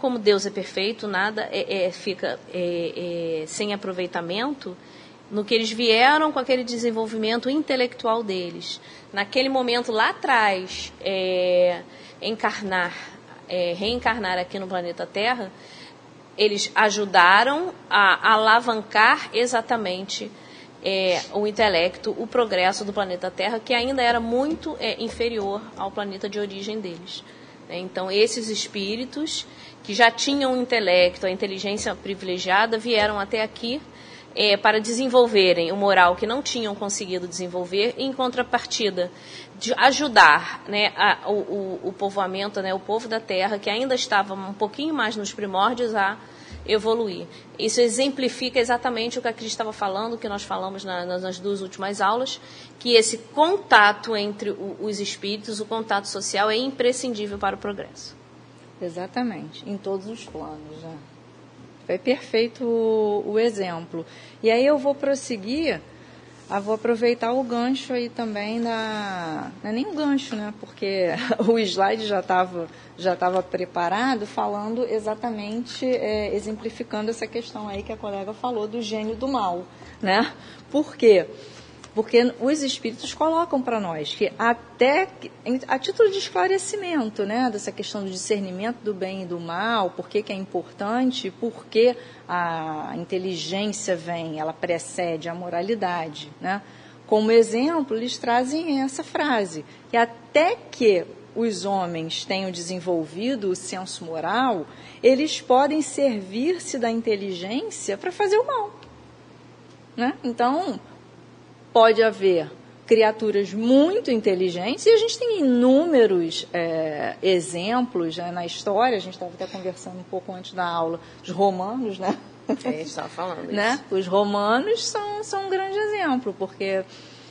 B: Como Deus é perfeito, nada é, é fica é, é, sem aproveitamento no que eles vieram com aquele desenvolvimento intelectual deles. Naquele momento lá atrás, é, encarnar é, reencarnar aqui no planeta Terra, eles ajudaram a alavancar exatamente é, o intelecto, o progresso do planeta Terra, que ainda era muito é, inferior ao planeta de origem deles. Né? Então, esses espíritos que já tinham o intelecto, a inteligência privilegiada, vieram até aqui é, para desenvolverem o moral que não tinham conseguido desenvolver, em contrapartida de ajudar né, a, o, o, povoamento, né, o povo da terra, que ainda estava um pouquinho mais nos primórdios, a evoluir. Isso exemplifica exatamente o que a Cris estava falando, que nós falamos na, nas duas últimas aulas, que esse contato entre o, os espíritos, o contato social, é imprescindível para o progresso.
A: Exatamente, em todos os planos. Né? É perfeito o, o exemplo. E aí eu vou prosseguir, ah, vou aproveitar o gancho aí também da. Não é nem um gancho, né? Porque o slide já estava já tava preparado falando exatamente, é, exemplificando essa questão aí que a colega falou do gênio do mal. Né? Por quê? Porque os espíritos colocam para nós que até a título de esclarecimento, né, dessa questão do discernimento do bem e do mal, por que, que é importante, por que a inteligência vem, ela precede a moralidade, né? Como exemplo, eles trazem essa frase, que até que os homens tenham desenvolvido o senso moral, eles podem servir-se da inteligência para fazer o mal. Né? Então, pode haver criaturas muito inteligentes e a gente tem inúmeros é, exemplos né, na história. A gente estava até conversando um pouco antes da aula, os romanos, né?
B: É, estava falando
A: né?
B: isso.
A: Os romanos são, são um grande exemplo, porque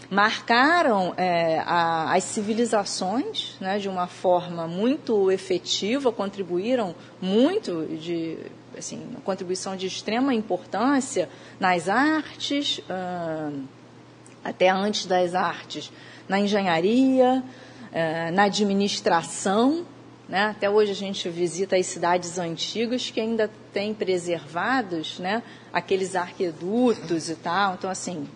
A: marcaram é, a, as civilizações né, de uma forma muito efetiva, contribuíram muito de assim, contribuição de extrema importância nas artes. Uh, até antes das artes, na engenharia, eh, na administração. Né? Até hoje a gente visita as cidades antigas que ainda têm preservados né, aqueles arquedutos e tal. Então, assim,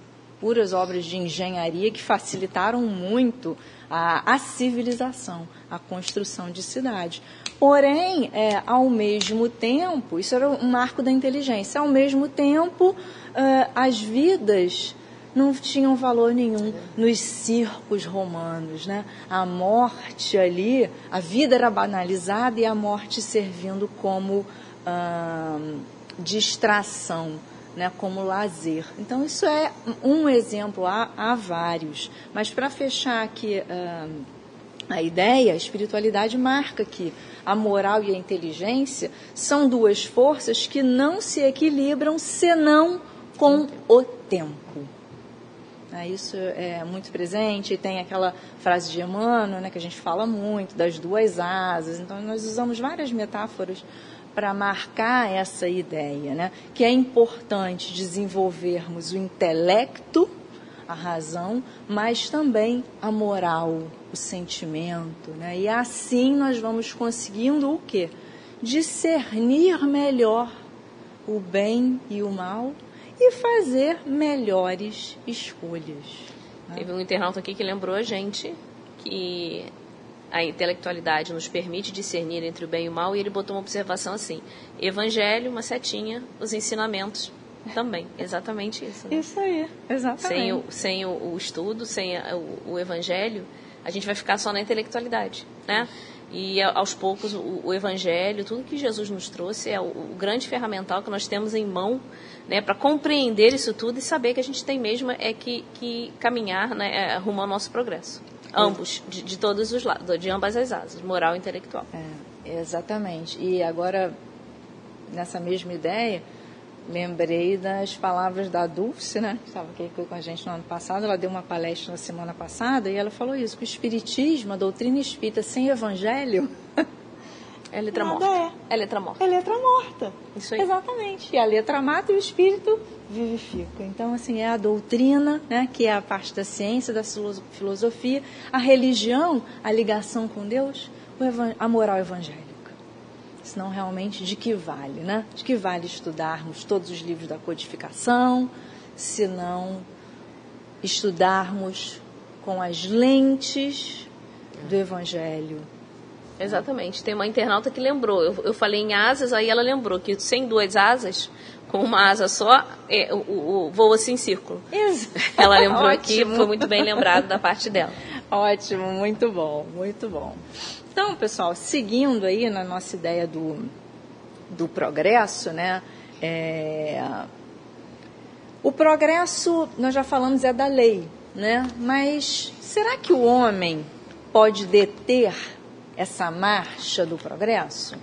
A: puras obras de engenharia que facilitaram muito a, a civilização, a construção de cidades. Porém, é, ao mesmo tempo, isso era um marco da inteligência, ao mesmo tempo, é, as vidas não tinham valor nenhum nos circos romanos. Né? A morte ali, a vida era banalizada e a morte servindo como distração. Né, como lazer. Então, isso é um exemplo, há, há vários. Mas, para fechar aqui a ideia, a espiritualidade marca que a moral e a inteligência são duas forças que não se equilibram senão com o tempo. É, isso é muito presente. Tem aquela frase de Emmanuel, né, que a gente fala muito, das duas asas. Então, nós usamos várias metáforas para marcar essa ideia, né, que é importante desenvolvermos o intelecto, a razão, mas também a moral, o sentimento. Né? E assim nós vamos conseguindo o quê? Discernir melhor o bem e o mal e fazer melhores escolhas.
B: Né? Teve um internauta aqui que lembrou a gente que a intelectualidade nos permite discernir entre o bem e o mal, e ele botou uma observação assim: Evangelho, uma setinha, os ensinamentos também. Exatamente isso.
A: Né? Isso aí, exatamente.
B: Sem o, sem o, o estudo, sem a, o, o, Evangelho, a gente vai ficar só na intelectualidade, né? E aos poucos o, o Evangelho, tudo que Jesus nos trouxe é o, o grande ferramental que nós temos em mão né, para compreender isso tudo e saber que a gente tem mesmo é que, que caminhar né, é, rumo ao nosso progresso. Ambos, de, de todos os lados, de ambas as asas, moral e intelectual.
A: É, exatamente. E agora, nessa mesma ideia, lembrei das palavras da Dulce, né, que estava aqui com a gente no ano passado, ela deu uma palestra na semana passada e ela falou isso, que o Espiritismo, a doutrina espírita sem evangelho...
B: É letra Nada morta. É. é letra morta.
A: É letra morta. Isso aí. Exatamente. E a letra mata e o espírito vivifica. Então, assim, é a doutrina, né, que é a parte da ciência, da filosofia, a religião, a ligação com Deus, a moral evangélica. Senão, realmente, de que vale, né? De que vale estudarmos todos os livros da codificação, se não estudarmos com as lentes do Evangelho
B: Exatamente. Tem uma internauta que lembrou. Eu, eu falei em asas, aí ela lembrou que sem duas asas, com uma asa só, é, o, o, o voa-se em círculo. Isso. Ela lembrou aqui, foi muito bem lembrado da parte dela.
A: Ótimo, muito bom, muito bom. Então, pessoal, seguindo aí na nossa ideia do, do progresso, né? É, o progresso, nós já falamos, é da lei, né? Mas será que o homem pode deter essa marcha do progresso?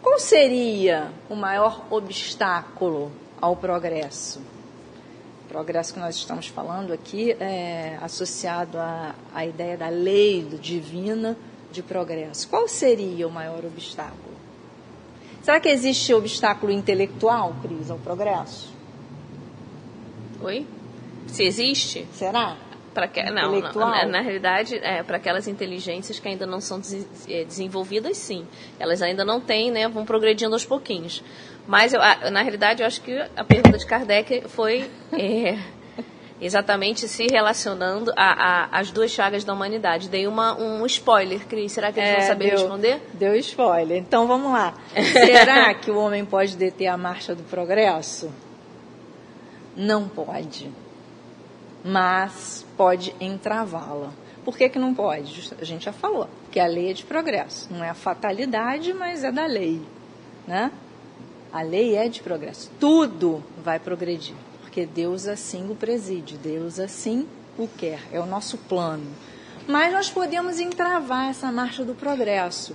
A: Qual seria o maior obstáculo ao progresso? O progresso que nós estamos falando aqui é associado à, à ideia da lei divina de progresso. Qual seria o maior obstáculo? Será que existe obstáculo intelectual, Cris, ao progresso?
B: Oi? Se existe?
A: Será?
B: para que não, na, na, realidade é, para aquelas inteligências que ainda não são des, é, desenvolvidas sim elas ainda não têm né vão progredindo aos pouquinhos mas eu, na realidade eu acho que a pergunta de Kardec foi é, exatamente se relacionando às duas chagas da humanidade dei uma um spoiler Cris será que eles vão é, saber
A: deu,
B: responder
A: deu spoiler então vamos lá será que o homem pode deter a marcha do progresso não pode mas pode entravá-la. Por que, que não pode? A gente já falou, que a lei é de progresso. Não é a fatalidade, mas é da lei. Né? A lei é de progresso. Tudo vai progredir, porque Deus assim o preside, Deus assim o quer, é o nosso plano. Mas nós podemos entravar essa marcha do progresso.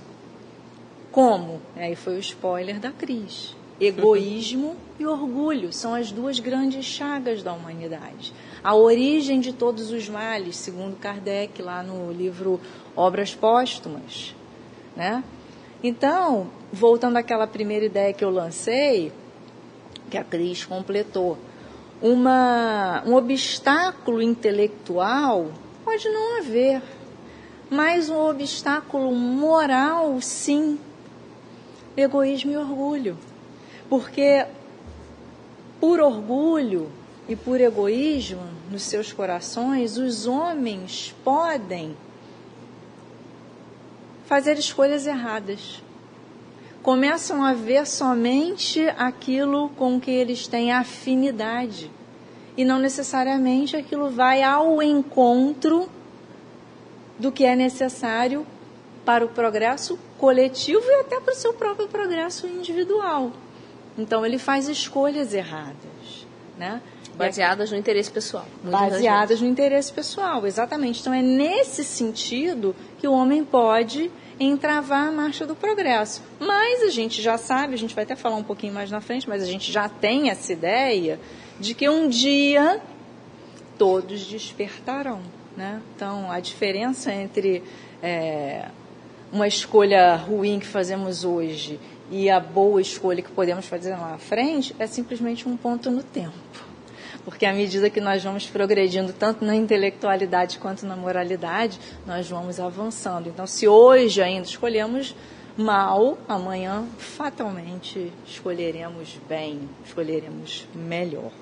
A: Como? Aí foi o spoiler da Cris. Egoísmo e orgulho são as duas grandes chagas da humanidade a origem de todos os males, segundo Kardec, lá no livro Obras Póstumas. Né? Então, voltando àquela primeira ideia que eu lancei, que a Cris completou, uma, um obstáculo intelectual pode não haver, mas um obstáculo moral, sim. Egoísmo e orgulho. Porque, por orgulho, e por egoísmo nos seus corações, os homens podem fazer escolhas erradas. Começam a ver somente aquilo com que eles têm afinidade e não necessariamente aquilo vai ao encontro do que é necessário para o progresso coletivo e até para o seu próprio progresso individual. Então ele faz escolhas erradas, né?
B: Baseadas no interesse pessoal.
A: Baseadas no interesse pessoal, exatamente. Então é nesse sentido que o homem pode entravar a marcha do progresso. Mas a gente já sabe, a gente vai até falar um pouquinho mais na frente, mas a gente já tem essa ideia de que um dia todos despertarão. Né? Então a diferença entre é, uma escolha ruim que fazemos hoje e a boa escolha que podemos fazer lá na frente é simplesmente um ponto no tempo. Porque à medida que nós vamos progredindo tanto na intelectualidade quanto na moralidade, nós vamos avançando. Então, se hoje ainda escolhemos mal, amanhã fatalmente escolheremos bem, escolheremos melhor.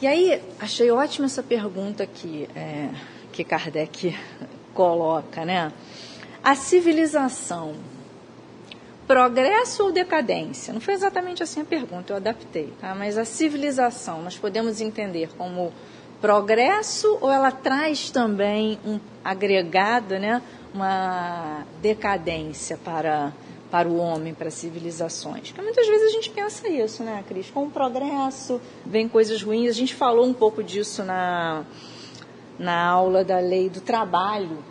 A: E aí, achei ótima essa pergunta que, é, que Kardec coloca, né? A civilização, progresso ou decadência? Não foi exatamente assim a pergunta, eu adaptei, tá? Mas a civilização, nós podemos entender como progresso ou ela traz também um agregado, né? Uma decadência para para o homem, para as civilizações. Porque muitas vezes a gente pensa isso, né, Cris? Com o progresso vem coisas ruins. A gente falou um pouco disso na, na aula da lei do trabalho,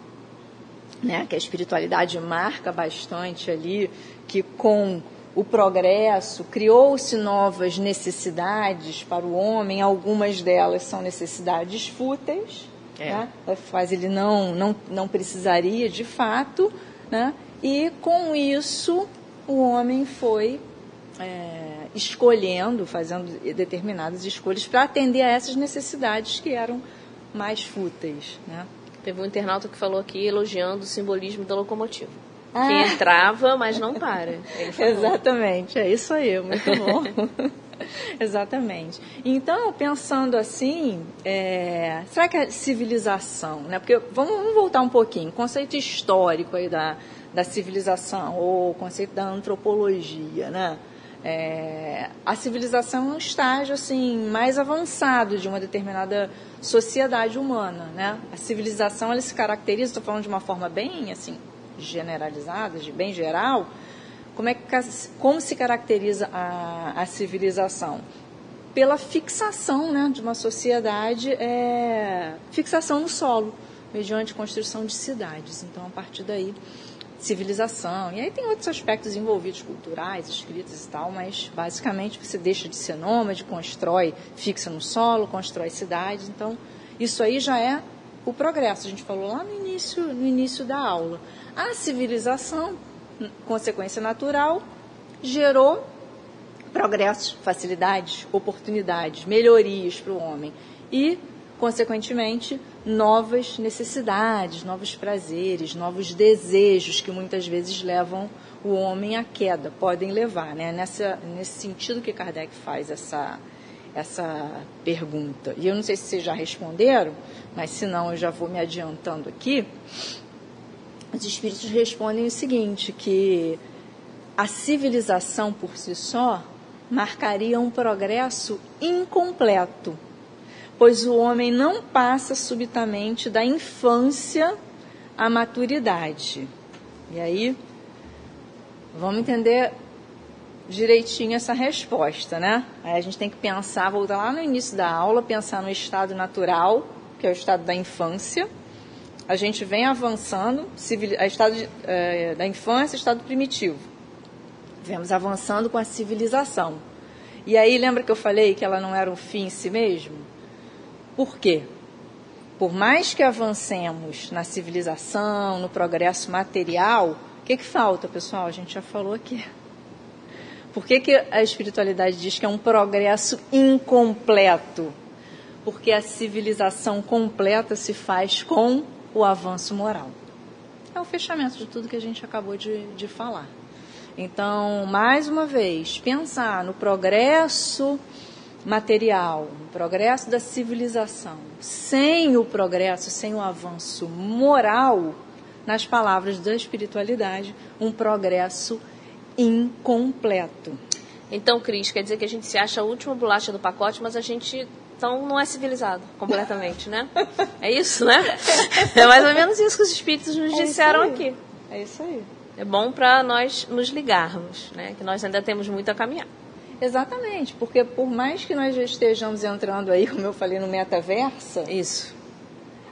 A: né, que a espiritualidade marca bastante ali, que com o progresso criou-se novas necessidades para o homem, algumas delas são necessidades fúteis, é. né, faz ele não, não, não precisaria de fato, né, e com isso o homem foi é, escolhendo, fazendo determinadas escolhas para atender a essas necessidades que eram mais fúteis. Né?
B: Teve um internauta que falou aqui elogiando o simbolismo da locomotiva. Ah. Que entrava, mas não para.
A: Exatamente, é isso aí, muito bom. Exatamente. Então, pensando assim, é, será que a civilização, né? Porque vamos, vamos, voltar um pouquinho, conceito histórico aí da, da civilização, ou o conceito da antropologia, né? É, a civilização é um estágio assim mais avançado de uma determinada sociedade humana, né? A civilização ela se caracteriza, estou falando de uma forma bem assim generalizada, de bem geral. Como é que como se caracteriza a, a civilização? Pela fixação, né, de uma sociedade, é, fixação no solo, mediante construção de cidades. Então, a partir daí civilização. E aí tem outros aspectos envolvidos, culturais, escritos e tal, mas basicamente você deixa de ser nômade, constrói, fixa no solo, constrói cidades. Então, isso aí já é o progresso. A gente falou lá no início, no início da aula. A civilização, consequência natural, gerou progresso, facilidades, oportunidades, melhorias para o homem. E, consequentemente, novas necessidades, novos prazeres, novos desejos que muitas vezes levam o homem à queda, podem levar, né? Nessa, nesse sentido que Kardec faz essa, essa pergunta. E eu não sei se vocês já responderam, mas se não, eu já vou me adiantando aqui. Os espíritos respondem o seguinte, que a civilização por si só marcaria um progresso incompleto pois o homem não passa subitamente da infância à maturidade. E aí, vamos entender direitinho essa resposta, né? Aí a gente tem que pensar, voltar lá no início da aula, pensar no estado natural, que é o estado da infância. A gente vem avançando, a estado de, é, da infância, estado primitivo. Vemos avançando com a civilização. E aí, lembra que eu falei que ela não era um fim em si mesmo? Por quê? Por mais que avancemos na civilização, no progresso material, o que, que falta, pessoal? A gente já falou aqui. Por que, que a espiritualidade diz que é um progresso incompleto? Porque a civilização completa se faz com o avanço moral. É o fechamento de tudo que a gente acabou de, de falar. Então, mais uma vez, pensar no progresso material, um progresso da civilização, sem o progresso, sem o avanço moral, nas palavras da espiritualidade, um progresso incompleto.
B: Então, Cris, quer dizer que a gente se acha a última bolacha do pacote, mas a gente então não é civilizado completamente, né? É isso, né? É mais ou menos isso que os espíritos nos é disseram aqui.
A: É isso aí.
B: É bom para nós nos ligarmos, né? Que nós ainda temos muito a caminhar.
A: Exatamente, porque por mais que nós já estejamos entrando aí, como eu falei, no metaverso.
B: Isso.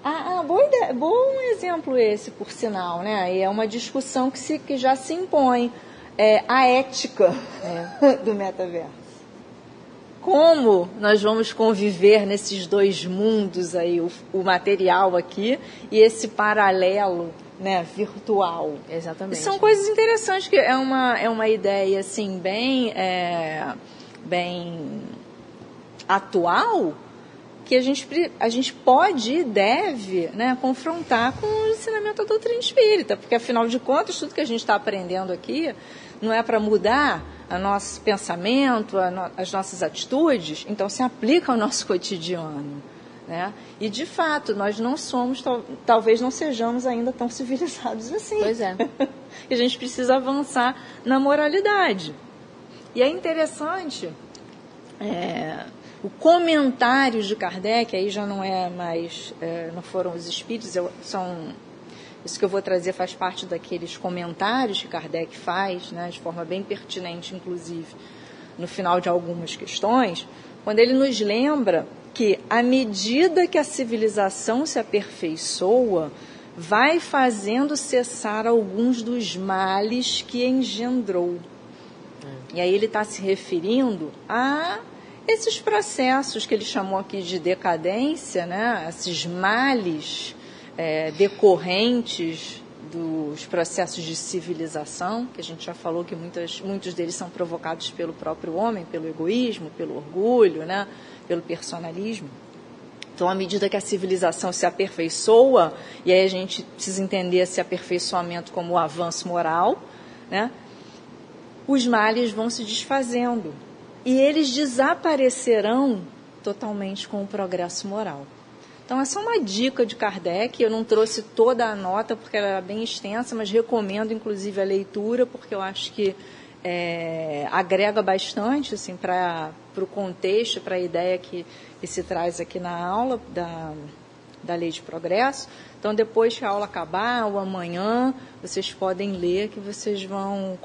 A: Ah, ah boa ideia, bom exemplo esse, por sinal, né? E é uma discussão que, se, que já se impõe. É, a ética é. do metaverso como nós vamos conviver nesses dois mundos aí, o, o material aqui e esse paralelo né, virtual.
B: Exatamente.
A: E são coisas interessantes, que é uma, é uma ideia assim, bem, é, bem atual, que a gente, a gente pode e deve né, confrontar com o ensinamento da doutrina espírita, porque afinal de contas, tudo que a gente está aprendendo aqui não é para mudar o nosso pensamento, no, as nossas atitudes, então se aplica ao nosso cotidiano. Né? E de fato, nós não somos, tal, talvez não sejamos ainda tão civilizados assim.
B: Pois é.
A: e a gente precisa avançar na moralidade. E é interessante é, o comentário de Kardec, aí já não é mais, é, não foram os espíritos, são isso que eu vou trazer faz parte daqueles comentários que Kardec faz, né, de forma bem pertinente, inclusive, no final de algumas questões, quando ele nos lembra que, à medida que a civilização se aperfeiçoa, vai fazendo cessar alguns dos males que engendrou. E aí ele está se referindo a esses processos que ele chamou aqui de decadência, né? esses males é, decorrentes dos processos de civilização, que a gente já falou que muitas, muitos deles são provocados pelo próprio homem, pelo egoísmo, pelo orgulho, né, pelo personalismo. Então, à medida que a civilização se aperfeiçoa, e aí a gente precisa entender esse aperfeiçoamento como o avanço moral, né, os males vão se desfazendo. E eles desaparecerão totalmente com o progresso moral. Então, essa é uma dica de Kardec. Eu não trouxe toda a nota porque ela era bem extensa, mas recomendo, inclusive, a leitura, porque eu acho que é, agrega bastante assim, para o contexto, para a ideia que, que se traz aqui na aula da, da Lei de Progresso. Então, depois que a aula acabar, ou amanhã, vocês podem ler que vocês vão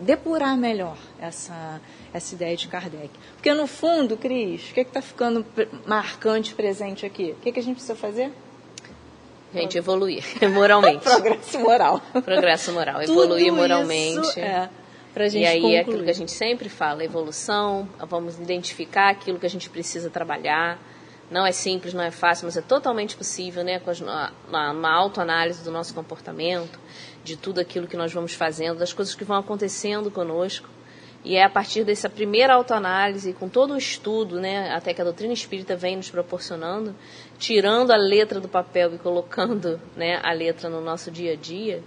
A: depurar melhor essa, essa ideia de Kardec. Porque, no fundo, Cris, o que é está ficando marcante presente aqui? O que, é que a gente precisa fazer?
B: Gente, evoluir moralmente.
A: Progresso moral.
B: Progresso moral, evoluir moralmente.
A: Isso é, pra gente
B: e aí
A: concluir.
B: é aquilo que a gente sempre fala, evolução, vamos identificar aquilo que a gente precisa trabalhar. Não é simples, não é fácil, mas é totalmente possível, né? Com a, na, na autoanálise do nosso comportamento, de tudo aquilo que nós vamos fazendo, das coisas que vão acontecendo conosco. E é a partir dessa primeira autoanálise, com todo o estudo, né, até que a doutrina espírita vem nos proporcionando, tirando a letra do papel e colocando né, a letra no nosso dia a dia,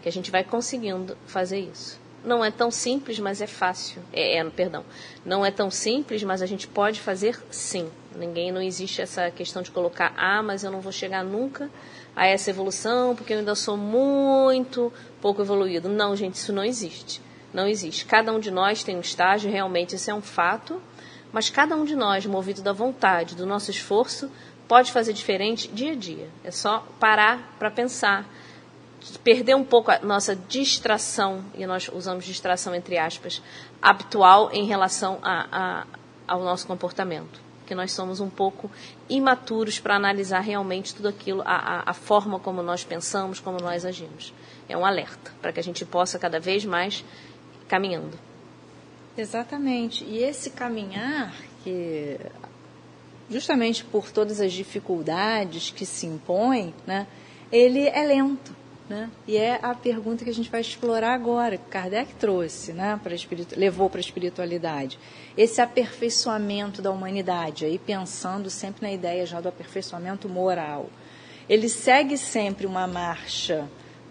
B: que a gente vai conseguindo fazer isso. Não é tão simples, mas é fácil. É, é, perdão. Não é tão simples, mas a gente pode fazer sim. Ninguém, não existe essa questão de colocar, ah, mas eu não vou chegar nunca a essa evolução porque eu ainda sou muito pouco evoluído. Não, gente, isso não existe não existe. Cada um de nós tem um estágio, realmente isso é um fato, mas cada um de nós, movido da vontade, do nosso esforço, pode fazer diferente dia a dia. É só parar para pensar, perder um pouco a nossa distração, e nós usamos distração entre aspas, habitual em relação a, a, ao nosso comportamento. Que nós somos um pouco imaturos para analisar realmente tudo aquilo, a, a, a forma como nós pensamos, como nós agimos. É um alerta para que a gente possa cada vez mais caminhando.
A: Exatamente. E esse caminhar, que justamente por todas as dificuldades que se impõem, né, ele é lento. Né? E é a pergunta que a gente vai explorar agora, que Kardec trouxe, né, para levou para a espiritualidade. Esse aperfeiçoamento da humanidade, aí pensando sempre na ideia já do aperfeiçoamento moral. Ele segue sempre uma marcha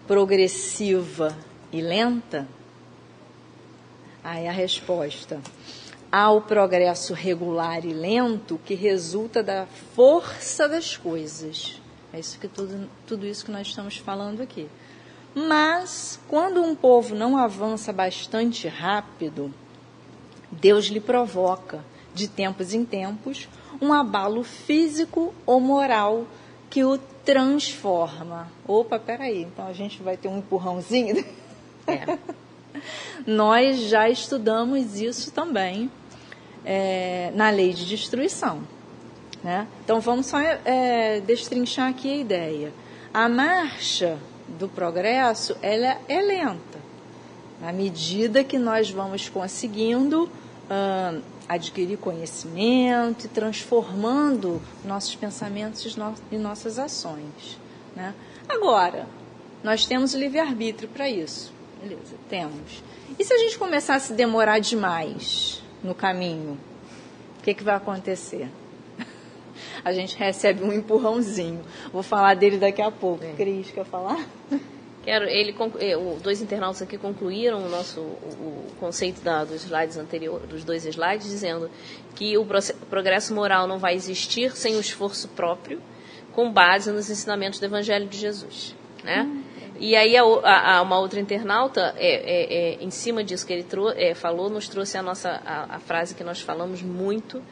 A: progressiva e lenta? Aí a resposta. há o progresso regular e lento que resulta da força das coisas. É isso que tudo, tudo isso que nós estamos falando aqui. Mas quando um povo não avança bastante rápido, Deus lhe provoca, de tempos em tempos, um abalo físico ou moral que o transforma. Opa, peraí, então a gente vai ter um empurrãozinho? É. Nós já estudamos isso também é, na lei de destruição. Né? Então vamos só é, destrinchar aqui a ideia. A marcha do progresso ela é lenta. À medida que nós vamos conseguindo uh, adquirir conhecimento e transformando nossos pensamentos e nossas ações. Né? Agora, nós temos livre-arbítrio para isso. Beleza, temos. E se a gente começar a se demorar demais no caminho, o que, que vai acontecer? A gente recebe um empurrãozinho. Vou falar dele daqui a pouco. É. Cris, quer falar?
B: Quero, ele, eh, dois internautas aqui concluíram o nosso o, o conceito da, dos slides anteriores, dos dois slides, dizendo que o progresso moral não vai existir sem o esforço próprio, com base nos ensinamentos do Evangelho de Jesus, né? Hum. E aí a, a, uma outra internauta, é, é, é, em cima disso que ele trou é, falou, nos trouxe a nossa a, a, frase que nós falamos muito,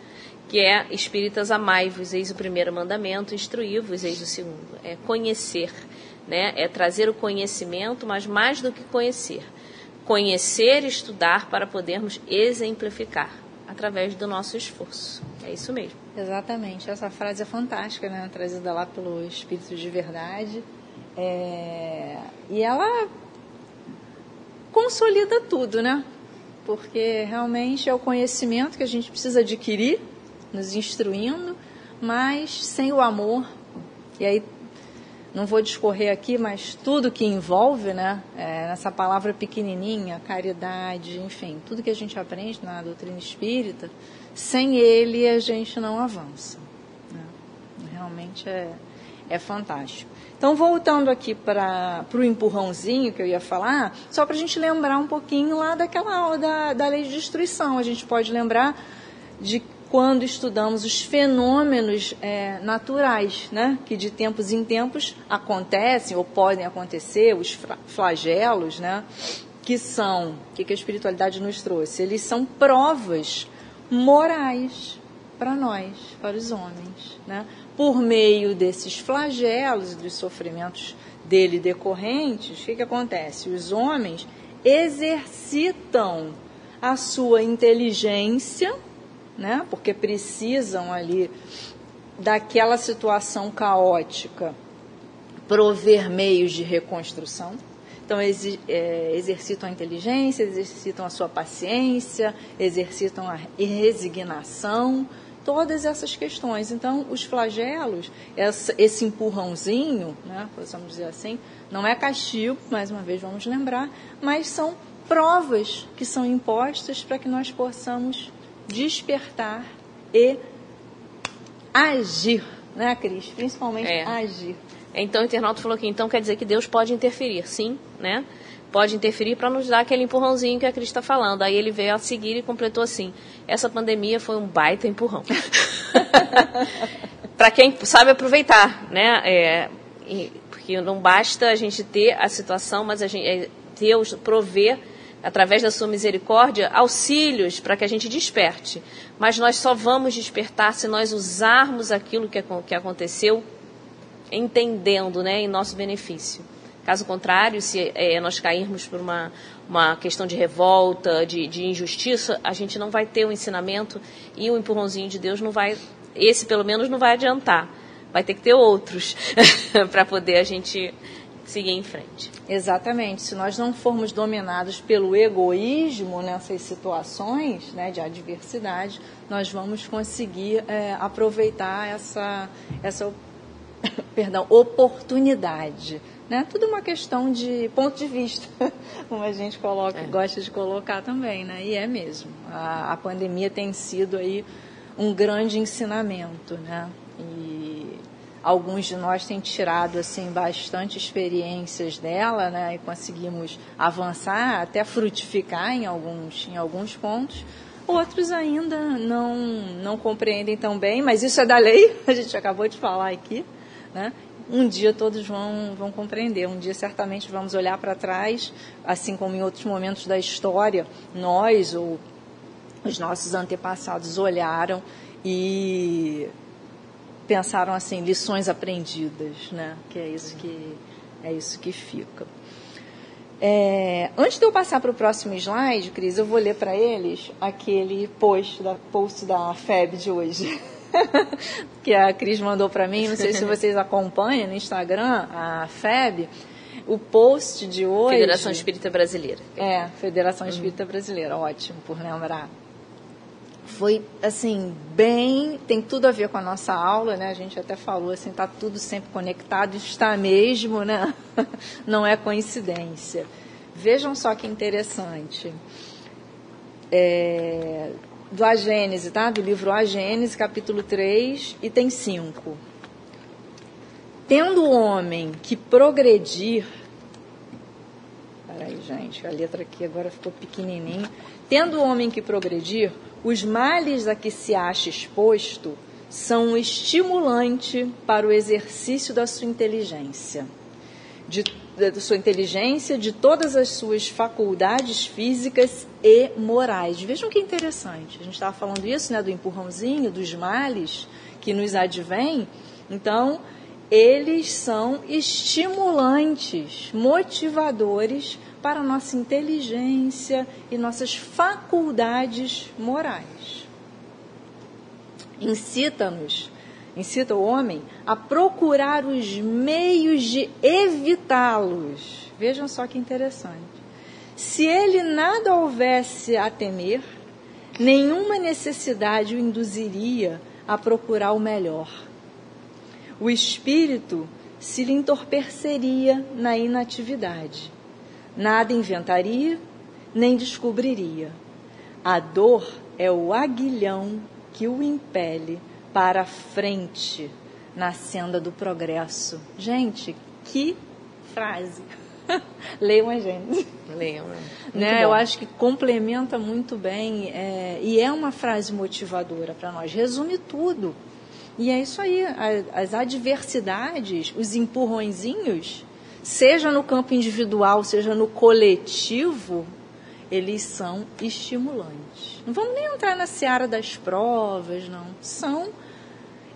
B: que é Espíritas amai-vos, eis o primeiro mandamento, instruí-vos, eis o segundo. É conhecer né? É trazer o conhecimento, mas mais do que conhecer, conhecer estudar para podermos exemplificar através do nosso esforço. É isso mesmo.
A: Exatamente. Essa frase é fantástica, né? Trazida lá pelo Espírito de Verdade. É... E ela consolida tudo, né? Porque realmente é o conhecimento que a gente precisa adquirir, nos instruindo, mas sem o amor. E aí não vou discorrer aqui, mas tudo que envolve, né, é, nessa palavra pequenininha, caridade, enfim, tudo que a gente aprende na doutrina espírita, sem ele a gente não avança. Né? Realmente é, é fantástico. Então, voltando aqui para o empurrãozinho que eu ia falar, só para a gente lembrar um pouquinho lá daquela aula da, da lei de destruição. A gente pode lembrar de quando estudamos os fenômenos é, naturais, né, que de tempos em tempos acontecem ou podem acontecer, os flagelos, né, que são, o que, que a espiritualidade nos trouxe? Eles são provas morais para nós, para os homens. Né? Por meio desses flagelos e dos sofrimentos dele decorrentes, o que, que acontece? Os homens exercitam a sua inteligência né? Porque precisam ali daquela situação caótica prover meios de reconstrução. Então, é, exercitam a inteligência, exercitam a sua paciência, exercitam a resignação, todas essas questões. Então, os flagelos, esse empurrãozinho, né, possamos dizer assim, não é castigo, mais uma vez vamos lembrar, mas são provas que são impostas para que nós possamos despertar e agir, né, Cris? Principalmente é. agir.
B: Então o internauta falou aqui, então quer dizer que Deus pode interferir, sim, né? Pode interferir para nos dar aquele empurrãozinho que a Cris está falando. Aí ele veio a seguir e completou assim: essa pandemia foi um baita empurrão. para quem sabe aproveitar, né? É, porque não basta a gente ter a situação, mas a gente é, Deus prover através da sua misericórdia, auxílios para que a gente desperte. Mas nós só vamos despertar se nós usarmos aquilo que, que aconteceu entendendo né, em nosso benefício. Caso contrário, se é, nós cairmos por uma, uma questão de revolta, de, de injustiça, a gente não vai ter o ensinamento e o empurrãozinho de Deus não vai, esse pelo menos não vai adiantar. Vai ter que ter outros para poder a gente seguir em frente.
A: Exatamente. Se nós não formos dominados pelo egoísmo nessas situações né, de adversidade, nós vamos conseguir é, aproveitar essa, essa perdão, oportunidade. Né? Tudo uma questão de ponto de vista, como a gente coloca, é. gosta de colocar também, né? E é mesmo. A, a pandemia tem sido aí um grande ensinamento, né? E alguns de nós têm tirado assim bastante experiências dela, né, e conseguimos avançar, até frutificar em alguns, em alguns pontos, Outros ainda não, não compreendem tão bem, mas isso é da lei, a gente acabou de falar aqui. Né? Um dia todos vão, vão compreender, um dia certamente vamos olhar para trás, assim como em outros momentos da história, nós ou os nossos antepassados olharam e pensaram assim, lições aprendidas, né? Que é isso que, é isso que fica. É, antes de eu passar para o próximo slide, Cris, eu vou ler para eles aquele post da, post da FEB de hoje. que a Cris mandou para mim, não sei se vocês acompanham no Instagram, a FEB. O post de hoje.
B: Federação Espírita Brasileira.
A: É, Federação Espírita Brasileira, ótimo por lembrar. Foi assim, bem. Tem tudo a ver com a nossa aula, né? A gente até falou assim, tá tudo sempre conectado, está mesmo, né? Não é coincidência. Vejam só que interessante. É, do A Gênese, tá? Do livro A Gênese, capítulo 3, item 5. Tendo o homem que progredir. Peraí, gente, a letra aqui agora ficou pequenininho. Tendo o homem que progredir, os males a que se acha exposto são um estimulante para o exercício da sua inteligência. De da sua inteligência, de todas as suas faculdades físicas e morais. Vejam que interessante. A gente estava falando isso, né, do empurrãozinho, dos males que nos advêm. Então, eles são estimulantes, motivadores para nossa inteligência e nossas faculdades morais. Incita-nos incita o homem a procurar os meios de evitá-los. Vejam só que interessante. Se ele nada houvesse a temer, nenhuma necessidade o induziria a procurar o melhor. O espírito se lhe entorpeceria na inatividade. Nada inventaria, nem descobriria. A dor é o aguilhão que o impele para frente na senda do progresso. Gente, que frase! Leiam a gente.
B: Leiam.
A: Né? Eu acho que complementa muito bem é, e é uma frase motivadora para nós. Resume tudo. E é isso aí. As adversidades, os empurrõezinhos, seja no campo individual, seja no coletivo, eles são estimulantes. Não vamos nem entrar na seara das provas, não. São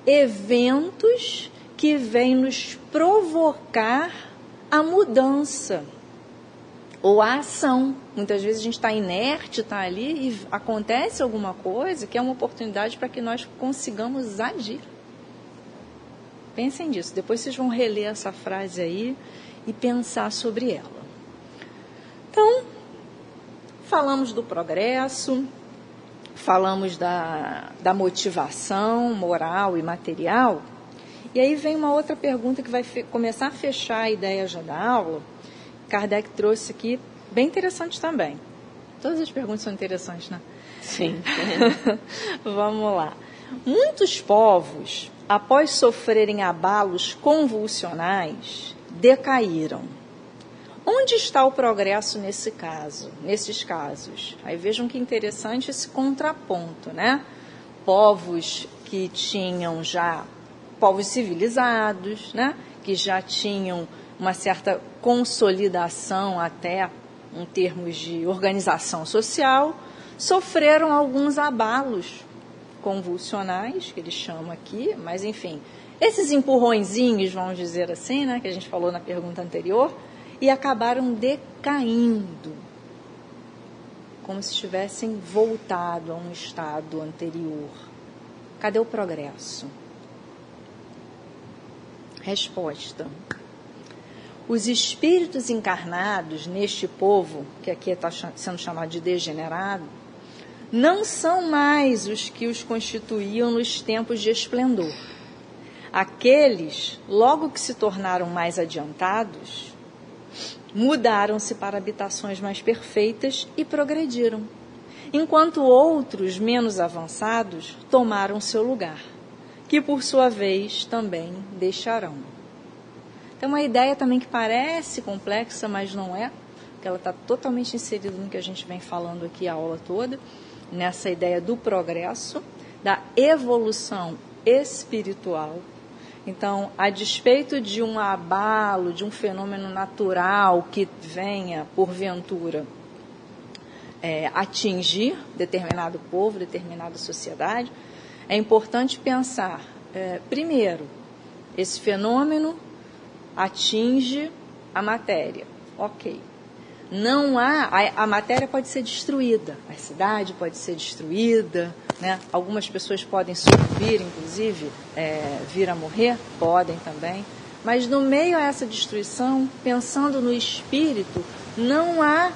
A: eventos que vêm nos provocar a mudança ou a ação. Muitas vezes a gente está inerte, está ali e acontece alguma coisa que é uma oportunidade para que nós consigamos agir. Pensem nisso. Depois vocês vão reler essa frase aí e pensar sobre ela. Então, falamos do progresso, falamos da, da motivação moral e material. E aí vem uma outra pergunta que vai começar a fechar a ideia já da aula. Kardec trouxe aqui, bem interessante também. Todas as perguntas são interessantes, né?
B: Sim.
A: Vamos lá. Muitos povos, após sofrerem abalos convulsionais, decaíram Onde está o progresso nesse caso, nesses casos? Aí vejam que interessante esse contraponto, né? Povos que tinham já povos civilizados, né? Que já tinham uma certa consolidação até em termos de organização social, sofreram alguns abalos convulsionais, que eles chamam aqui, mas enfim, esses empurrõezinhos, vamos dizer assim, né, que a gente falou na pergunta anterior, e acabaram decaindo, como se tivessem voltado a um estado anterior. Cadê o progresso? Resposta. Os espíritos encarnados neste povo, que aqui está sendo chamado de degenerado, não são mais os que os constituíam nos tempos de esplendor. Aqueles, logo que se tornaram mais adiantados, mudaram-se para habitações mais perfeitas e progrediram, enquanto outros menos avançados tomaram seu lugar, que por sua vez também deixarão. Tem uma ideia também que parece complexa, mas não é, porque ela está totalmente inserida no que a gente vem falando aqui a aula toda. nessa ideia do progresso, da evolução espiritual. Então, a despeito de um abalo, de um fenômeno natural que venha, porventura, é, atingir determinado povo, determinada sociedade, é importante pensar, é, primeiro, esse fenômeno atinge a matéria. Ok. Não há. A, a, matéria pode ser destruída, a cidade pode ser destruída, né? algumas pessoas podem sucumbir, inclusive, é, vir a morrer, podem também. Mas no meio a essa destruição, pensando no espírito, não há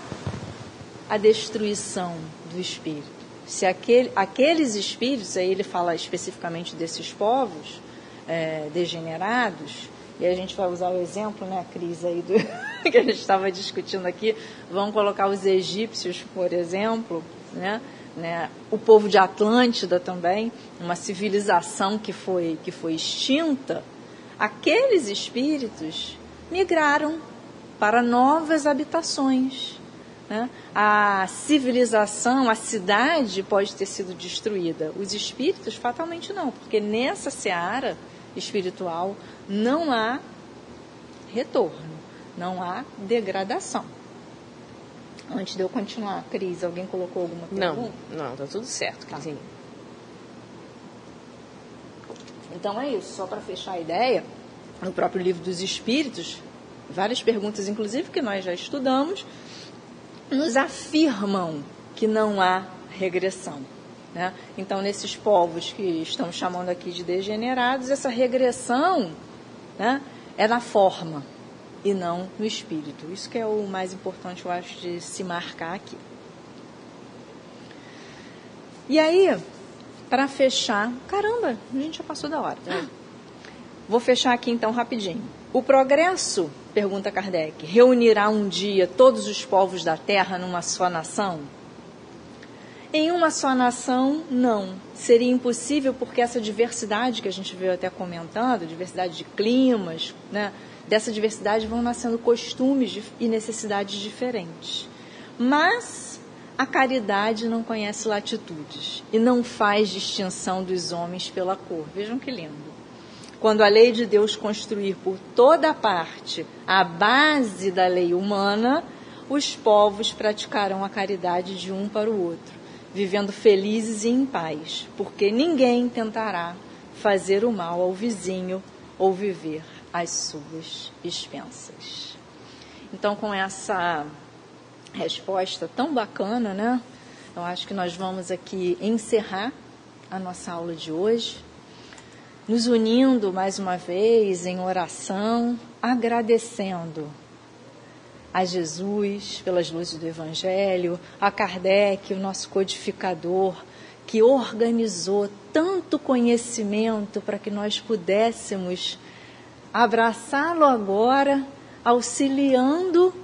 A: a destruição do espírito. Se aquele, aqueles espíritos, aí ele fala especificamente desses povos é, degenerados, e a gente vai usar o exemplo, né, Cris, aí do, que a gente estava discutindo aqui, vamos colocar os egípcios, por exemplo, né, né, o povo de Atlântida também, uma civilização que foi, que foi extinta, aqueles espíritos migraram para novas habitações. Né? A civilização, a cidade pode ter sido destruída, os espíritos fatalmente não, porque nessa seara espiritual não há retorno, não há degradação. Antes de eu continuar, Cris, alguém colocou alguma
B: pergunta? Não, não, tá tudo certo, tá.
A: Então é isso, só para fechar a ideia, no próprio livro dos Espíritos, várias perguntas, inclusive, que nós já estudamos, nos afirmam que não há regressão. Né? Então, nesses povos que estão chamando aqui de degenerados, essa regressão né, é na forma e não no espírito. Isso que é o mais importante, eu acho, de se marcar aqui. E aí, para fechar, caramba, a gente já passou da hora. Né? Vou fechar aqui então rapidinho. O progresso, pergunta Kardec, reunirá um dia todos os povos da Terra numa só nação? Em uma só nação, não. Seria impossível porque essa diversidade que a gente veio até comentando, diversidade de climas, né, dessa diversidade vão nascendo costumes e necessidades diferentes. Mas a caridade não conhece latitudes e não faz distinção dos homens pela cor. Vejam que lindo. Quando a lei de Deus construir por toda parte a base da lei humana, os povos praticarão a caridade de um para o outro vivendo felizes e em paz, porque ninguém tentará fazer o mal ao vizinho ou viver às suas expensas. Então, com essa resposta tão bacana, né? Eu acho que nós vamos aqui encerrar a nossa aula de hoje, nos unindo mais uma vez em oração, agradecendo a Jesus pelas luzes do Evangelho, a Kardec, o nosso codificador, que organizou tanto conhecimento para que nós pudéssemos abraçá-lo agora, auxiliando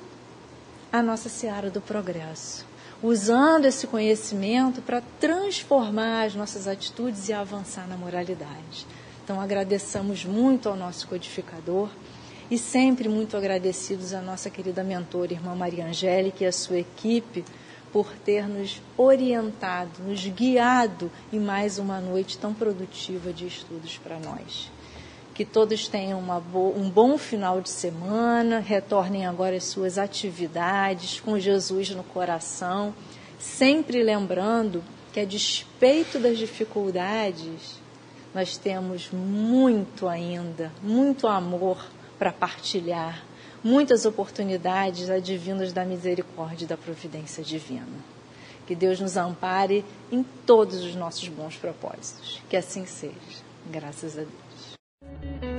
A: a nossa seara do progresso, usando esse conhecimento para transformar as nossas atitudes e avançar na moralidade. Então, agradeçamos muito ao nosso codificador e sempre muito agradecidos à nossa querida mentora, irmã Maria Angélica e à sua equipe por ter nos orientado, nos guiado em mais uma noite tão produtiva de estudos para nós. Que todos tenham um bom final de semana, retornem agora às suas atividades com Jesus no coração, sempre lembrando que, a despeito das dificuldades, nós temos muito ainda, muito amor para partilhar muitas oportunidades advindas da misericórdia e da providência divina. Que Deus nos ampare em todos os nossos bons propósitos. Que assim seja. Graças a Deus. Thank you.